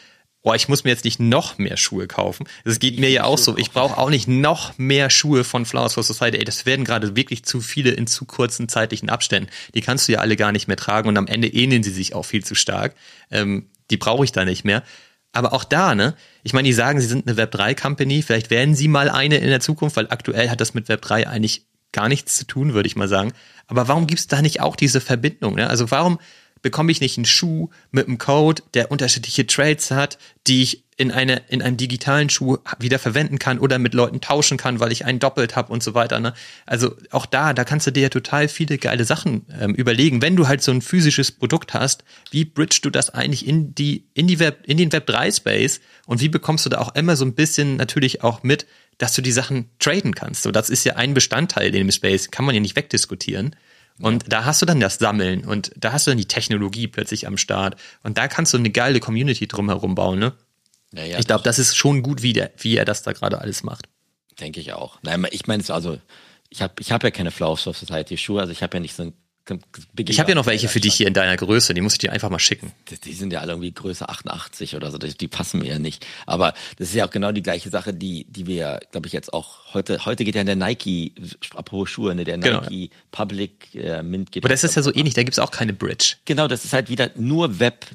boah, ich muss mir jetzt nicht noch mehr Schuhe kaufen. Das geht mir ja auch so. Ich brauche auch nicht noch mehr Schuhe von Flowers for Society. Ey, das werden gerade wirklich zu viele in zu kurzen zeitlichen Abständen. Die kannst du ja alle gar nicht mehr tragen und am Ende ähneln sie sich auch viel zu stark. Ähm, die brauche ich da nicht mehr. Aber auch da, ne? Ich meine, die sagen, sie sind eine Web3-Company. Vielleicht werden sie mal eine in der Zukunft, weil aktuell hat das mit Web3 eigentlich gar nichts zu tun, würde ich mal sagen. Aber warum gibt es da nicht auch diese Verbindung? Ne? Also warum bekomme ich nicht einen Schuh mit einem Code, der unterschiedliche Trades hat, die ich in, eine, in einem digitalen Schuh wieder verwenden kann oder mit Leuten tauschen kann, weil ich einen doppelt habe und so weiter. Ne? Also auch da, da kannst du dir ja total viele geile Sachen ähm, überlegen. Wenn du halt so ein physisches Produkt hast, wie bridgest du das eigentlich in die, in die Web, in den Web 3 Space und wie bekommst du da auch immer so ein bisschen natürlich auch mit, dass du die Sachen traden kannst. So, das ist ja ein Bestandteil in dem Space, kann man ja nicht wegdiskutieren. Und ja. da hast du dann das Sammeln und da hast du dann die Technologie plötzlich am Start. Und da kannst du eine geile Community drumherum bauen, ne? Ja, ja, ich glaube, das ist schon gut, wie, der, wie er das da gerade alles macht.
Denke ich auch. Nein, ich meine, also ich habe ich hab ja keine Flowers of Society Schuhe, also ich habe ja nicht so ein
ich habe ja noch welche für dich hier in deiner Größe, die muss ich dir einfach mal schicken.
Die, sind ja alle irgendwie Größe 88 oder so, die, die, passen mir ja nicht. Aber das ist ja auch genau die gleiche Sache, die, die wir, glaube ich, jetzt auch heute, heute geht ja in der Nike, apropos Schuhe, ne, der genau. Nike Public äh, Mint geht.
Aber das ist ja so ähnlich, da gibt's auch keine Bridge.
Genau, das ist halt wieder nur Web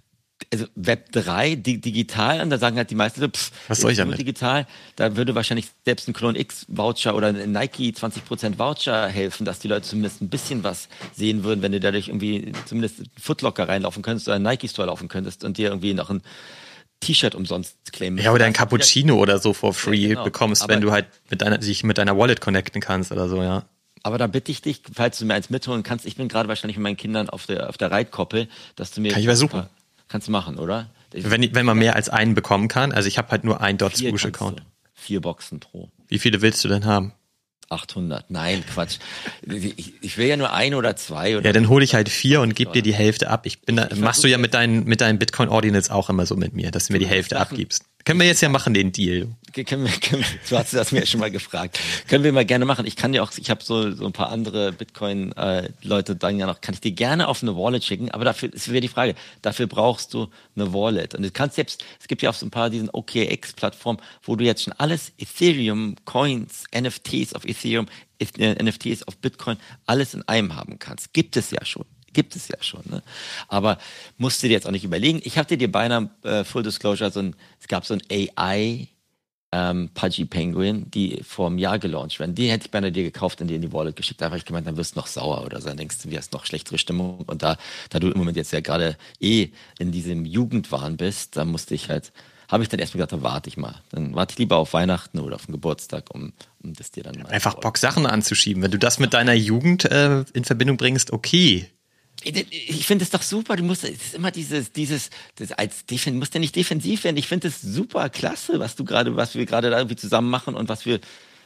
also Web 3 di digital und da sagen halt die meisten so, pff,
was soll ich damit?
digital, da würde wahrscheinlich selbst ein Clone X Voucher oder ein Nike 20% Voucher helfen, dass die Leute zumindest ein bisschen was sehen würden, wenn du dadurch irgendwie zumindest Footlocker reinlaufen könntest oder einen Nike Store laufen könntest und dir irgendwie noch ein T-Shirt umsonst claimen.
Ja, oder ein Cappuccino oder so for free ja, genau. bekommst, Aber wenn du halt mit deiner, dich mit deiner Wallet connecten kannst oder so, ja.
Aber da bitte ich dich, falls du mir eins mitholen kannst, ich bin gerade wahrscheinlich mit meinen Kindern auf der, auf der Reitkoppel, dass du mir.
Kann ich versuchen.
Kannst du machen, oder?
Wenn, wenn man mehr als einen bekommen kann. Also ich habe halt nur einen Dot Swoosh Account.
Vier Boxen pro.
Wie viele willst du denn haben?
800. Nein, Quatsch. Ich, ich, will ja nur ein oder zwei. Oder
ja, dann hole ich halt vier und gebe dir die Hälfte ab. Ich bin da, ich machst du ja mit deinen, mit deinen Bitcoin Ordinals auch immer so mit mir, dass du mir die Hälfte abgibst. Können wir jetzt ja machen, den Deal.
Können wir, können du hast das mir schon mal gefragt. Können wir mal gerne machen. Ich kann dir auch, ich habe so, so ein paar andere Bitcoin-Leute dann ja noch, kann ich dir gerne auf eine Wallet schicken, aber dafür ist wieder die Frage, dafür brauchst du eine Wallet. Und du kannst selbst, es gibt ja auch so ein paar diesen OKX-Plattformen, wo du jetzt schon alles Ethereum, Coins, NFTs auf Ethereum, NFTs auf Bitcoin, alles in einem haben kannst. Gibt es ja schon gibt es ja schon. Ne? Aber musst du dir jetzt auch nicht überlegen. Ich habe dir beinahe äh, Full Disclosure so ein, es gab so ein AI ähm, Pudgy Penguin, die vor einem Jahr gelauncht werden. Die hätte ich beinahe dir gekauft und dir in die Wallet geschickt. Da habe ich gemeint, dann wirst du noch sauer oder so. Dann denkst du, wie hast noch schlechtere Stimmung. Und da, da du im Moment jetzt ja gerade eh in diesem Jugendwahn bist, da musste ich halt, habe ich dann erstmal gesagt, dann warte ich mal. Dann warte ich lieber auf Weihnachten oder auf den Geburtstag, um, um das dir dann mal.
Einfach Bock, Sachen anzuschieben. Wenn du das mit deiner Jugend äh, in Verbindung bringst, okay
ich finde es doch super. Du musst, es ist immer dieses, dieses, das als Defen, musst ja nicht defensiv werden. Ich finde es super klasse, was du gerade, was wir gerade da irgendwie zusammen machen und was wir,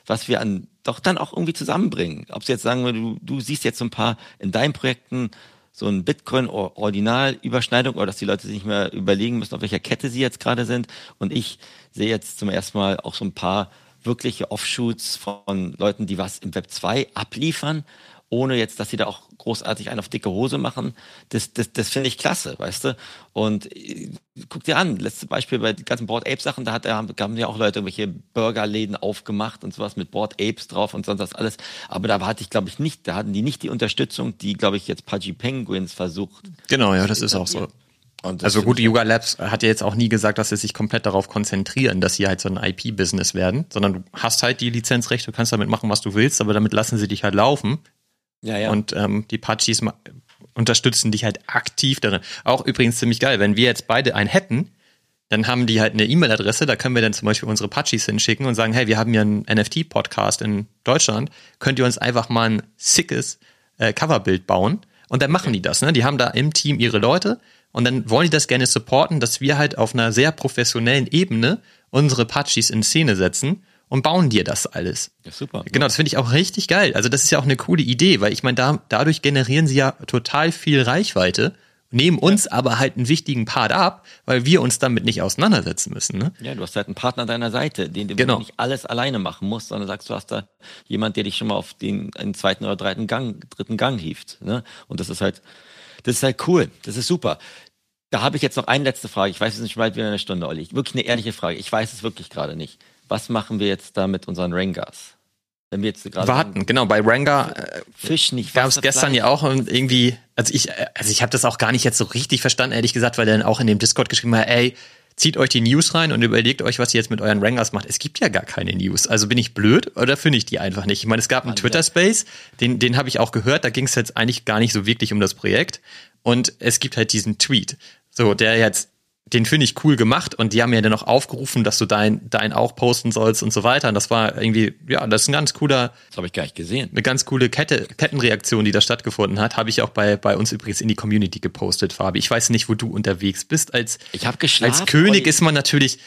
was wir an, doch dann auch irgendwie zusammenbringen. Ob sie jetzt sagen, du, du siehst jetzt so ein paar in deinen Projekten so ein Bitcoin-Ordinal-Überschneidung oder dass die Leute sich nicht mehr überlegen müssen, auf welcher Kette sie jetzt gerade sind. Und ich sehe jetzt zum ersten Mal auch so ein paar wirkliche Offshoots von Leuten, die was im Web 2 abliefern ohne jetzt, dass sie da auch großartig einen auf dicke Hose machen. Das, das, das finde ich klasse, weißt du? Und äh, guck dir an, letztes Beispiel bei den ganzen Board Ape Sachen, da hat, da haben ja auch Leute irgendwelche Burgerläden aufgemacht und sowas mit Board Apes drauf und sonst was alles. Aber da hatte ich, glaube ich, nicht, da hatten die nicht die Unterstützung, die, glaube ich, jetzt Pudgy Penguins versucht.
Genau, ja, das ist auch so. also gut, Yuga Labs hat ja jetzt auch nie gesagt, dass sie sich komplett darauf konzentrieren, dass sie halt so ein IP-Business werden, sondern du hast halt die Lizenzrechte, du kannst damit machen, was du willst, aber damit lassen sie dich halt laufen. Ja, ja. Und ähm, die Pachis unterstützen dich halt aktiv darin. Auch übrigens ziemlich geil, wenn wir jetzt beide einen hätten, dann haben die halt eine E-Mail-Adresse, da können wir dann zum Beispiel unsere Pachis hinschicken und sagen, hey, wir haben ja einen NFT-Podcast in Deutschland, könnt ihr uns einfach mal ein sickes äh, Coverbild bauen Und dann machen die das, ne? Die haben da im Team ihre Leute und dann wollen die das gerne supporten, dass wir halt auf einer sehr professionellen Ebene unsere Patchis in Szene setzen und bauen dir das alles.
Ja, super.
Genau, das finde ich auch richtig geil. Also das ist ja auch eine coole Idee, weil ich meine, da, dadurch generieren sie ja total viel Reichweite, nehmen uns ja. aber halt einen wichtigen Part ab, weil wir uns damit nicht auseinandersetzen müssen. Ne?
Ja, du hast halt einen Partner an deiner Seite, den du
genau.
nicht alles alleine machen musst, sondern sagst, du hast da jemand, der dich schon mal auf den, den zweiten oder dritten Gang, dritten Gang hieft. Ne? Und das ist halt, das ist halt cool. Das ist super. Da habe ich jetzt noch eine letzte Frage. Ich weiß, es ist nicht bald wieder eine Stunde, Olli. Wirklich eine ehrliche Frage. Ich weiß es wirklich gerade nicht. Was machen wir jetzt da mit unseren Rangers?
Wenn wir jetzt gerade warten, genau bei Rengar
äh, Fisch nicht.
Gab es gestern ja auch irgendwie, also ich, also ich habe das auch gar nicht jetzt so richtig verstanden, ehrlich gesagt, weil er dann auch in dem Discord geschrieben hat, ey, zieht euch die News rein und überlegt euch, was ihr jetzt mit euren Rangers macht. Es gibt ja gar keine News. Also bin ich blöd oder finde ich die einfach nicht? Ich meine, es gab einen Twitter-Space, den, den habe ich auch gehört, da ging es jetzt eigentlich gar nicht so wirklich um das Projekt. Und es gibt halt diesen Tweet. So, der jetzt, den finde ich cool gemacht und die haben ja dann noch aufgerufen, dass du dein, dein auch posten sollst und so weiter. Und das war irgendwie, ja, das ist ein ganz cooler.
Das habe ich gar nicht gesehen.
Eine ganz coole Kette, Kettenreaktion, die da stattgefunden hat. Habe ich auch bei, bei uns übrigens in die Community gepostet, Fabi. Ich weiß nicht, wo du unterwegs bist. Als,
ich habe geschlafen.
Als König ist man natürlich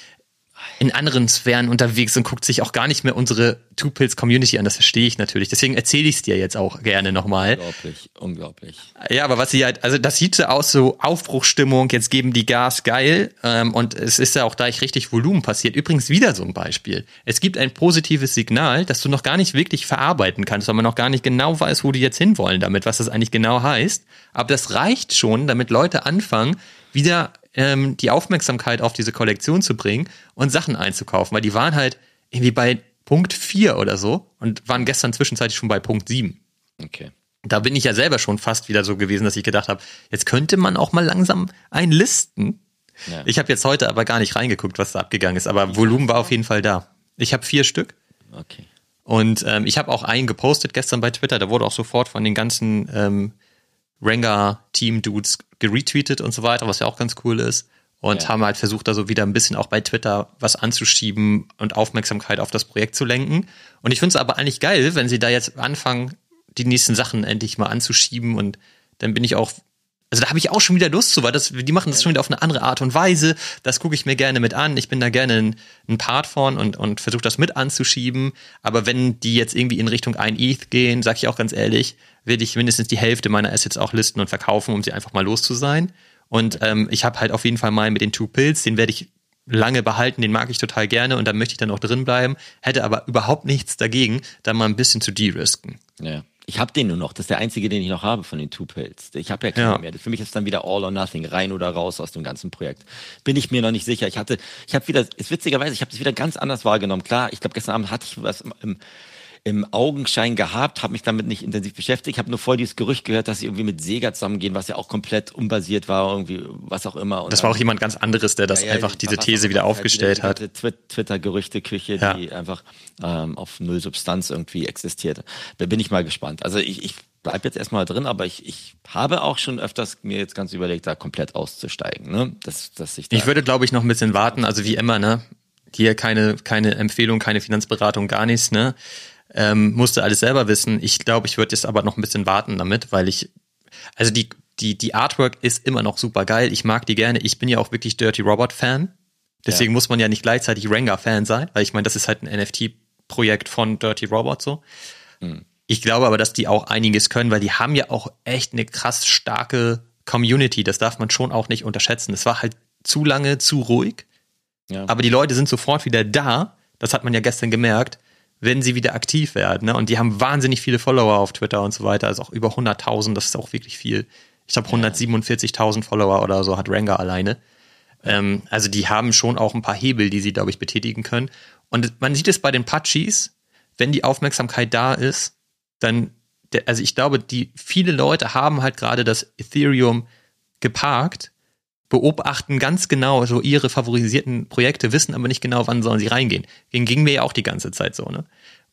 in anderen Sphären unterwegs und guckt sich auch gar nicht mehr unsere Two Pills Community an. Das verstehe ich natürlich. Deswegen erzähle ich es dir jetzt auch gerne nochmal.
Unglaublich, unglaublich.
Ja, aber was sie halt, also das sieht so aus, so Aufbruchstimmung, jetzt geben die Gas geil. Ähm, und es ist ja auch da richtig Volumen passiert. Übrigens wieder so ein Beispiel. Es gibt ein positives Signal, das du noch gar nicht wirklich verarbeiten kannst, weil man noch gar nicht genau weiß, wo die jetzt hinwollen damit, was das eigentlich genau heißt. Aber das reicht schon, damit Leute anfangen, wieder ähm, die Aufmerksamkeit auf diese Kollektion zu bringen und Sachen einzukaufen, weil die waren halt irgendwie bei Punkt 4 oder so und waren gestern zwischenzeitlich schon bei Punkt 7.
Okay.
Da bin ich ja selber schon fast wieder so gewesen, dass ich gedacht habe, jetzt könnte man auch mal langsam einlisten. Ja. Ich habe jetzt heute aber gar nicht reingeguckt, was da abgegangen ist, aber Volumen war auf jeden Fall da. Ich habe vier Stück.
Okay.
Und ähm, ich habe auch einen gepostet gestern bei Twitter, da wurde auch sofort von den ganzen ähm, Rengar-Team-Dudes geretweetet und so weiter, was ja auch ganz cool ist. Und ja. haben halt versucht, da so wieder ein bisschen auch bei Twitter was anzuschieben und Aufmerksamkeit auf das Projekt zu lenken. Und ich finde es aber eigentlich geil, wenn sie da jetzt anfangen, die nächsten Sachen endlich mal anzuschieben. Und dann bin ich auch also da habe ich auch schon wieder Lust zu, weil das, die machen das schon wieder auf eine andere Art und Weise. Das gucke ich mir gerne mit an. Ich bin da gerne ein, ein Part von und, und versuche das mit anzuschieben. Aber wenn die jetzt irgendwie in Richtung ein ETH gehen, sage ich auch ganz ehrlich, werde ich mindestens die Hälfte meiner Assets auch listen und verkaufen, um sie einfach mal los zu sein. Und ähm, ich habe halt auf jeden Fall mal mit den Two Pills, den werde ich lange behalten, den mag ich total gerne und da möchte ich dann auch drin bleiben, hätte aber überhaupt nichts dagegen, da mal ein bisschen zu de-risken.
Ja. Ich habe den nur noch. Das ist der einzige, den ich noch habe von den Two Pills. Ich habe ja keine ja. mehr. Für mich ist dann wieder All or Nothing, rein oder raus aus dem ganzen Projekt. Bin ich mir noch nicht sicher. Ich hatte, ich habe wieder, ist witzigerweise, ich habe das wieder ganz anders wahrgenommen. Klar, ich glaube, gestern Abend hatte ich was im, im Augenschein gehabt, habe mich damit nicht intensiv beschäftigt. Ich habe nur voll dieses Gerücht gehört, dass sie irgendwie mit Sega zusammengehen, was ja auch komplett unbasiert war, irgendwie was auch immer.
Und das war auch jemand ganz anderes, der das ja, ja, einfach diese These wieder aufgestellt halt
hat. Twitter-Gerüchteküche, ja. die einfach ähm, auf null Substanz irgendwie existierte. Da bin ich mal gespannt. Also ich, ich bleib jetzt erstmal drin, aber ich, ich habe auch schon öfters mir jetzt ganz überlegt, da komplett auszusteigen. Ne? Dass, dass ich, da
ich würde, glaube ich, noch ein bisschen warten, also wie immer, ne? Hier keine, keine Empfehlung, keine Finanzberatung, gar nichts, ne? Ähm, musste alles selber wissen. Ich glaube, ich würde jetzt aber noch ein bisschen warten damit, weil ich, also die, die, die Artwork ist immer noch super geil. Ich mag die gerne. Ich bin ja auch wirklich Dirty Robot Fan. Deswegen ja. muss man ja nicht gleichzeitig Rengar Fan sein, weil ich meine, das ist halt ein NFT-Projekt von Dirty Robot so. Mhm. Ich glaube aber, dass die auch einiges können, weil die haben ja auch echt eine krass starke Community. Das darf man schon auch nicht unterschätzen. Es war halt zu lange, zu ruhig. Ja. Aber die Leute sind sofort wieder da. Das hat man ja gestern gemerkt wenn sie wieder aktiv werden. Ne? Und die haben wahnsinnig viele Follower auf Twitter und so weiter, also auch über 100.000, das ist auch wirklich viel. Ich glaube 147.000 Follower oder so hat Ranga alleine. Ähm, also die haben schon auch ein paar Hebel, die sie, glaube ich, betätigen können. Und man sieht es bei den Patchis, wenn die Aufmerksamkeit da ist, dann, also ich glaube, die viele Leute haben halt gerade das Ethereum geparkt beobachten ganz genau so ihre favorisierten Projekte, wissen aber nicht genau, wann sollen sie reingehen. Den ging mir ja auch die ganze Zeit so, ne?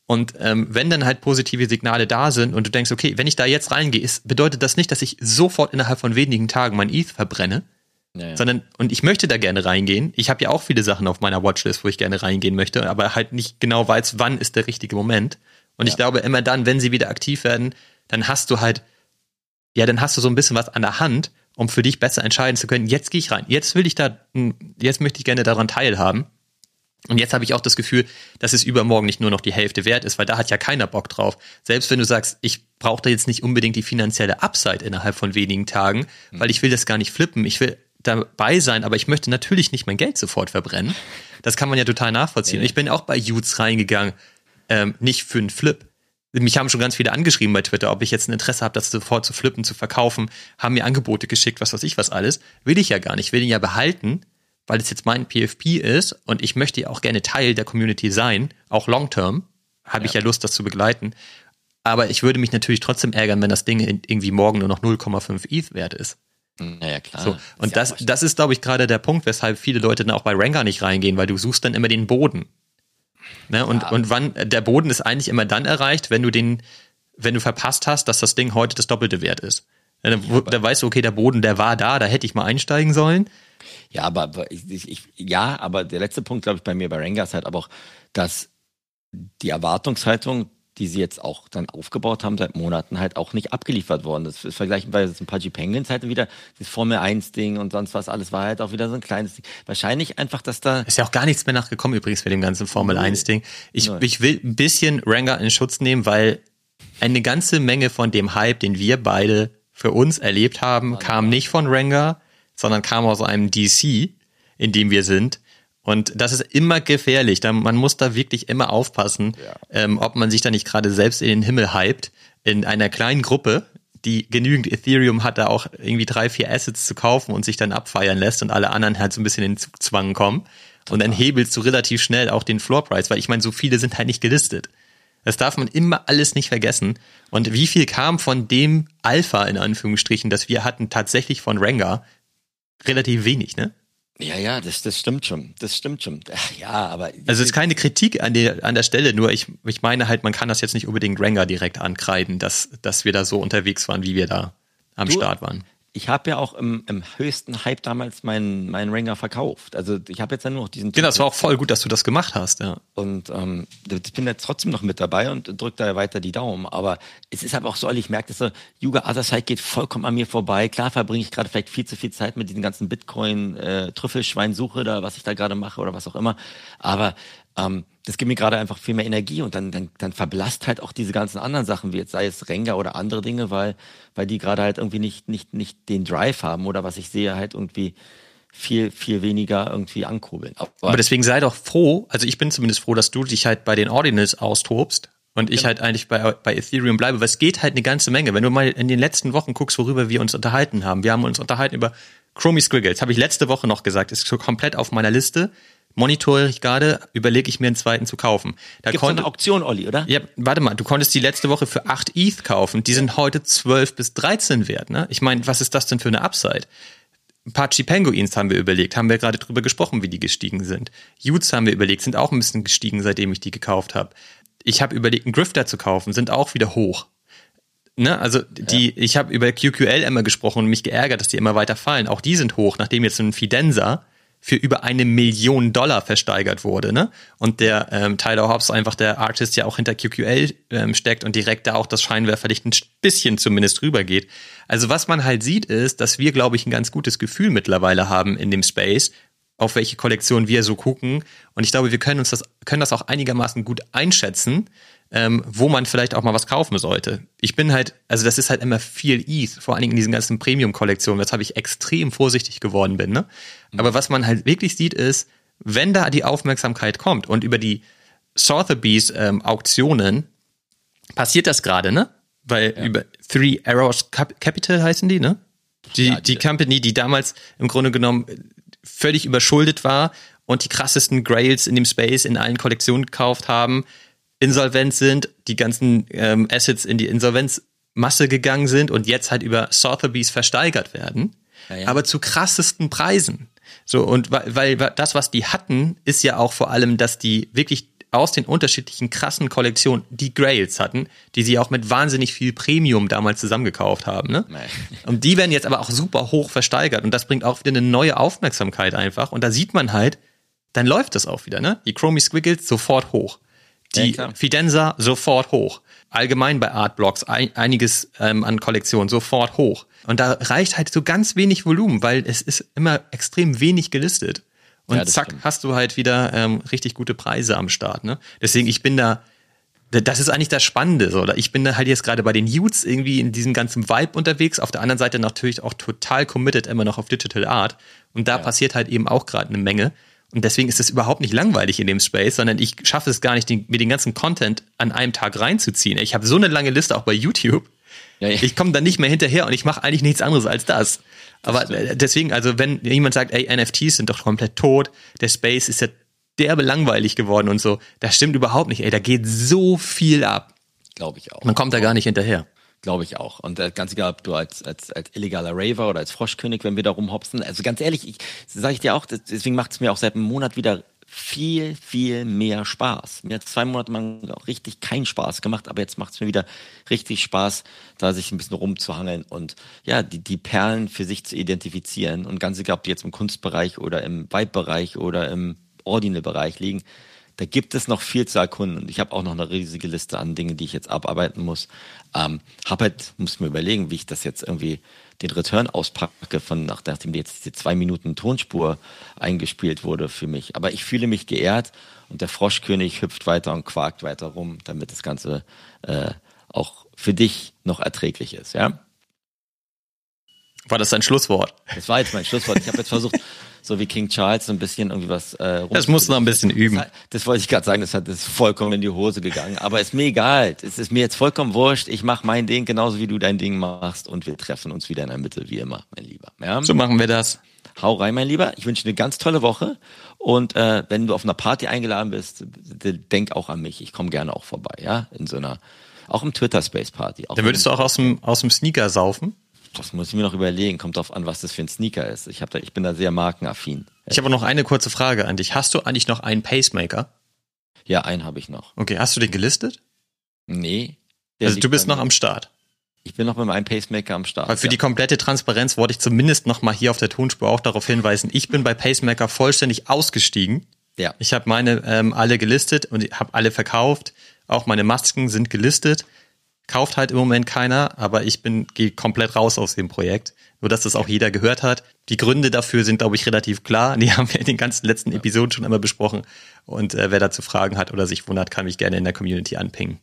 Und ähm, wenn dann halt positive Signale da sind und du denkst, okay, wenn ich da jetzt reingehe, ist, bedeutet das nicht, dass ich sofort innerhalb von wenigen Tagen mein ETH verbrenne, ja, ja. sondern und ich möchte da gerne reingehen. Ich habe ja auch viele Sachen auf meiner Watchlist, wo ich gerne reingehen möchte, aber halt nicht genau weiß, wann ist der richtige Moment. Und ja. ich glaube, immer dann, wenn sie wieder aktiv werden, dann hast du halt ja, dann hast du so ein bisschen was an der Hand, um für dich besser entscheiden zu können, jetzt gehe ich rein, jetzt will ich da, jetzt möchte ich gerne daran teilhaben. Und jetzt habe ich auch das Gefühl, dass es übermorgen nicht nur noch die Hälfte wert ist, weil da hat ja keiner Bock drauf. Selbst wenn du sagst, ich brauche da jetzt nicht unbedingt die finanzielle Upside innerhalb von wenigen Tagen, mhm. weil ich will das gar nicht flippen. Ich will dabei sein, aber ich möchte natürlich nicht mein Geld sofort verbrennen. Das kann man ja total nachvollziehen. Ja. Ich bin auch bei Utes reingegangen, ähm, nicht für einen Flip. Mich haben schon ganz viele angeschrieben bei Twitter, ob ich jetzt ein Interesse habe, das sofort zu flippen, zu verkaufen, haben mir Angebote geschickt, was weiß ich was alles. Will ich ja gar nicht. Will ihn ja behalten, weil es jetzt mein PFP ist und ich möchte ja auch gerne Teil der Community sein, auch long term, habe ja. ich ja Lust, das zu begleiten. Aber ich würde mich natürlich trotzdem ärgern, wenn das Ding irgendwie morgen nur noch 0,5 ETH wert ist.
Naja, klar.
So. Und das, das, das ist, glaube ich, gerade der Punkt, weshalb viele Leute dann auch bei Ranker nicht reingehen, weil du suchst dann immer den Boden. Ne? Und, ja. und wann, der Boden ist eigentlich immer dann erreicht, wenn du den, wenn du verpasst hast, dass das Ding heute das Doppelte wert ist. Da, ja, da weißt du, okay, der Boden, der war da, da hätte ich mal einsteigen sollen.
Ja, aber ich, ich, ja, aber der letzte Punkt, glaube ich, bei mir bei Renga ist halt aber auch, dass die Erwartungshaltung, die sie jetzt auch dann aufgebaut haben seit Monaten, halt auch nicht abgeliefert worden. Das ist vergleichen bei ein paar Penguins halt wieder das Formel 1 Ding und sonst was alles war halt auch wieder so ein kleines Ding. Wahrscheinlich einfach, dass da
ist ja auch gar nichts mehr nachgekommen übrigens mit dem ganzen Formel 1 Ding. Ich, ich will ein bisschen Ranger in Schutz nehmen, weil eine ganze Menge von dem Hype, den wir beide für uns erlebt haben, kam nicht von Ranger, sondern kam aus einem DC, in dem wir sind. Und das ist immer gefährlich. Man muss da wirklich immer aufpassen, ja. ähm, ob man sich da nicht gerade selbst in den Himmel hypt. In einer kleinen Gruppe, die genügend Ethereum hat, da auch irgendwie drei, vier Assets zu kaufen und sich dann abfeiern lässt und alle anderen halt so ein bisschen in den Zugzwang kommen. Und dann hebelst du relativ schnell auch den Floorprice, weil ich meine, so viele sind halt nicht gelistet. Das darf man immer alles nicht vergessen. Und wie viel kam von dem Alpha in Anführungsstrichen, das wir hatten, tatsächlich von Rengar? relativ wenig, ne?
Ja, ja, das, das stimmt schon. Das stimmt schon. Ja, aber.
Also es ist keine Kritik an der, an der Stelle, nur ich, ich meine halt, man kann das jetzt nicht unbedingt Ranger direkt ankreiden, dass, dass wir da so unterwegs waren, wie wir da am du, Start waren
ich habe ja auch im, im, höchsten Hype damals meinen mein Ringer verkauft. Also ich habe jetzt ja nur noch diesen.
Genau, das war auch voll gut, dass du das gemacht hast, ja.
Und ähm, ich bin jetzt trotzdem noch mit dabei und drücke da weiter die Daumen. Aber es ist aber auch so, ich merke, dass so, Yuga Otherside geht vollkommen an mir vorbei. Klar verbringe ich gerade vielleicht viel zu viel Zeit mit diesen ganzen Bitcoin-Trüffelschweinsuche äh, da, was ich da gerade mache oder was auch immer. Aber ähm, das gibt mir gerade einfach viel mehr Energie und dann, dann, dann verblasst halt auch diese ganzen anderen Sachen, wie jetzt sei es Renga oder andere Dinge, weil, weil die gerade halt irgendwie nicht, nicht, nicht den Drive haben oder was ich sehe, halt irgendwie viel, viel weniger irgendwie ankurbeln.
Aber, Aber deswegen sei doch froh, also ich bin zumindest froh, dass du dich halt bei den Ordinals austobst und ich genau. halt eigentlich bei, bei Ethereum bleibe, weil es geht halt eine ganze Menge. Wenn du mal in den letzten Wochen guckst, worüber wir uns unterhalten haben, wir haben uns unterhalten über Chromie Squiggles, habe ich letzte Woche noch gesagt, ist so komplett auf meiner Liste monitore ich gerade, überlege ich mir einen zweiten zu kaufen.
Da Gibt's konnte, eine Auktion, Olli, oder?
Ja, warte mal, du konntest die letzte Woche für 8 ETH kaufen. Die sind heute 12 bis 13 wert, ne? Ich meine, was ist das denn für eine Upside? Apache Penguins haben wir überlegt, haben wir gerade drüber gesprochen, wie die gestiegen sind. Utes haben wir überlegt, sind auch ein bisschen gestiegen, seitdem ich die gekauft habe. Ich habe überlegt, einen Grifter zu kaufen, sind auch wieder hoch. Ne, also die, ja. ich habe über QQL immer gesprochen und mich geärgert, dass die immer weiter fallen. Auch die sind hoch, nachdem jetzt ein Fidenza für über eine Million Dollar versteigert wurde, ne? Und der ähm, Tyler Hobbs einfach der Artist ja auch hinter QQL ähm, steckt und direkt da auch das Scheinwerferlicht ein bisschen zumindest rübergeht. Also was man halt sieht ist, dass wir, glaube ich, ein ganz gutes Gefühl mittlerweile haben in dem Space, auf welche Kollektion wir so gucken. Und ich glaube, wir können uns das, können das auch einigermaßen gut einschätzen, ähm, wo man vielleicht auch mal was kaufen sollte. Ich bin halt, also das ist halt immer viel ETH, vor allen Dingen in diesen ganzen Premium-Kollektionen, weshalb ich extrem vorsichtig geworden bin. Ne? Mhm. Aber was man halt wirklich sieht, ist, wenn da die Aufmerksamkeit kommt und über die Sotheby's ähm, Auktionen passiert das gerade, ne? Weil ja. über Three Arrows Capital heißen die, ne? Die, ja, die, die Company, die damals im Grunde genommen völlig überschuldet war und die krassesten Grails in dem Space in allen Kollektionen gekauft haben, insolvent sind, die ganzen ähm, Assets in die Insolvenzmasse gegangen sind und jetzt halt über Sotheby's versteigert werden, ja, ja. aber zu krassesten Preisen. So, und weil, weil das, was die hatten, ist ja auch vor allem, dass die wirklich aus den unterschiedlichen krassen Kollektionen die Grails hatten, die sie auch mit wahnsinnig viel Premium damals zusammengekauft haben. Ne? Und die werden jetzt aber auch super hoch versteigert und das bringt auch wieder eine neue Aufmerksamkeit einfach. Und da sieht man halt, dann läuft das auch wieder. Ne? Die Chromie Squiggles sofort hoch. Die
Ja.
Fidenza sofort hoch. Allgemein bei Artblocks ein, einiges ähm, an Kollektionen sofort hoch. Und da reicht halt so ganz wenig Volumen, weil es ist immer extrem wenig gelistet. Und
Ja,
zack,
stimmt.
hast du halt wieder ähm, richtig gute Preise am Start. Ne? Deswegen, ich bin da, das ist eigentlich das Spannende. So. Oder Ich bin da halt jetzt gerade bei den Youths irgendwie in diesem ganzen Vibe unterwegs. Auf der anderen Seite natürlich auch total committed immer noch auf Digital Art. Und da passiert halt eben auch gerade eine Menge. Und deswegen ist es überhaupt nicht langweilig in dem Space, sondern ich schaffe es gar nicht, den, mir den ganzen Content an einem Tag reinzuziehen. Ich habe so eine lange Liste auch bei YouTube.
Ja, ja.
Ich komme da nicht mehr hinterher und ich mache eigentlich nichts anderes als das. Aber äh, deswegen, also wenn jemand sagt, ey, NFTs sind doch komplett tot, der Space ist ja derbe langweilig geworden und so, das stimmt überhaupt nicht. Ey, da geht so viel ab.
Glaube ich auch.
Man kommt da gar nicht hinterher.
Glaube ich auch. Und äh, ganz egal, ob du als, als, als illegaler Raver oder als Froschkönig, wenn wir da rumhopsen. Also ganz ehrlich, ich sage ich dir auch, deswegen macht es mir auch seit einem Monat wieder viel, viel mehr Spaß. Mir hat zwei Monate lang auch richtig keinen Spaß gemacht, aber jetzt macht es mir wieder richtig Spaß, da sich ein bisschen rumzuhangeln und ja, die, die Perlen für sich zu identifizieren. Und ganz egal, ob die jetzt im Kunstbereich oder im Vibe-Bereich oder im Ordinal-Bereich liegen, da gibt es noch viel zu erkunden und ich habe auch noch eine riesige Liste an Dingen, die ich jetzt abarbeiten muss. Ähm, hab halt, muss mir überlegen, wie ich das jetzt irgendwie den Return auspacke von nach, nachdem jetzt diese zwei Minuten Tonspur eingespielt wurde für mich. Aber ich fühle mich geehrt und der Froschkönig hüpft weiter und quakt weiter rum, damit das Ganze äh, auch für dich noch erträglich ist, ja?
War das dein Schlusswort?
Das war jetzt mein Schlusswort. Ich habe jetzt versucht, so wie King Charles, so ein bisschen irgendwie was äh, rum
Das musst du noch ein bisschen üben.
Das wollte ich gerade sagen, das hat das ist vollkommen in die Hose gegangen. Aber ist mir egal. Es ist mir jetzt vollkommen wurscht. Ich mache mein Ding genauso wie du dein Ding machst und wir treffen uns wieder in der Mitte, wie immer, mein Lieber. Ja?
So machen wir das.
Hau rein, mein Lieber. Ich wünsche dir eine ganz tolle Woche. Und äh, wenn du auf einer Party eingeladen bist, denk auch an mich. Ich komme gerne auch vorbei, ja? In so einer, auch im Twitter-Space-Party.
Dann würdest du auch aus dem, aus dem Sneaker saufen.
Das muss ich mir noch überlegen. Kommt drauf an, was das für ein Sneaker ist. Ich, hab da, ich bin da sehr markenaffin.
Ich habe noch eine kurze Frage an dich. Hast du eigentlich noch einen Pacemaker?
Ja, einen habe ich noch.
Okay, hast du den gelistet?
Nee.
Also du bist noch am Start.
Ich bin noch mit meinem Pacemaker am Start.
Weil für
ja.
die komplette Transparenz wollte ich zumindest noch mal hier auf der Tonspur auch darauf hinweisen. Ich bin bei Pacemaker vollständig ausgestiegen.
Ja.
Ich habe meine ähm, alle gelistet und habe alle verkauft. Auch meine Masken sind gelistet. Kauft halt im Moment keiner, aber ich bin gehe komplett raus aus dem Projekt. Nur dass das auch jeder gehört hat. Die Gründe dafür sind, glaube ich, relativ klar. Die haben wir in den ganzen letzten Episoden schon einmal besprochen. Und äh, wer dazu Fragen hat oder sich wundert, kann mich gerne in der Community anpingen.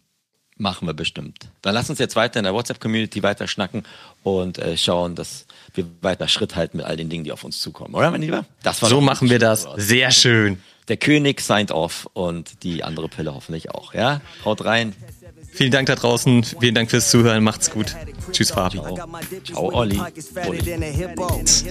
Machen wir bestimmt. Dann lass uns jetzt weiter in der WhatsApp-Community weiter schnacken und äh, schauen, dass wir weiter Schritt halten mit all den Dingen, die auf uns zukommen. Oder, mein Lieber? Das war
So machen wir das.
Schlusswort.
Sehr schön.
Der König signed off und die andere Pille hoffentlich auch. Ja? Haut rein.
Vielen Dank da draußen. Vielen Dank fürs Zuhören. Macht's gut. Tschüss, Fabi.
Ciao, Olli.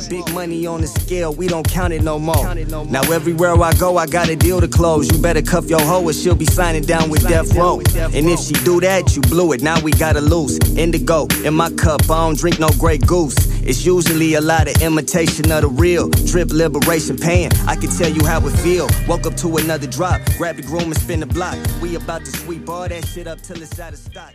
Big money on the scale, we don't count it no more. Now everywhere I go, I got a deal to close. You better cuff your hoe or she'll be signing down with death row. And if she do that, you blew it. Now we gotta lose. Indigo in my cup, I don't drink no Grey Goose. It's usually a lot of imitation of the real. Drip liberation pain. I can tell you how it feel. Woke up to another drop. Grab the groom and spin the block. We about to sweep all that shit up till it's out of stock.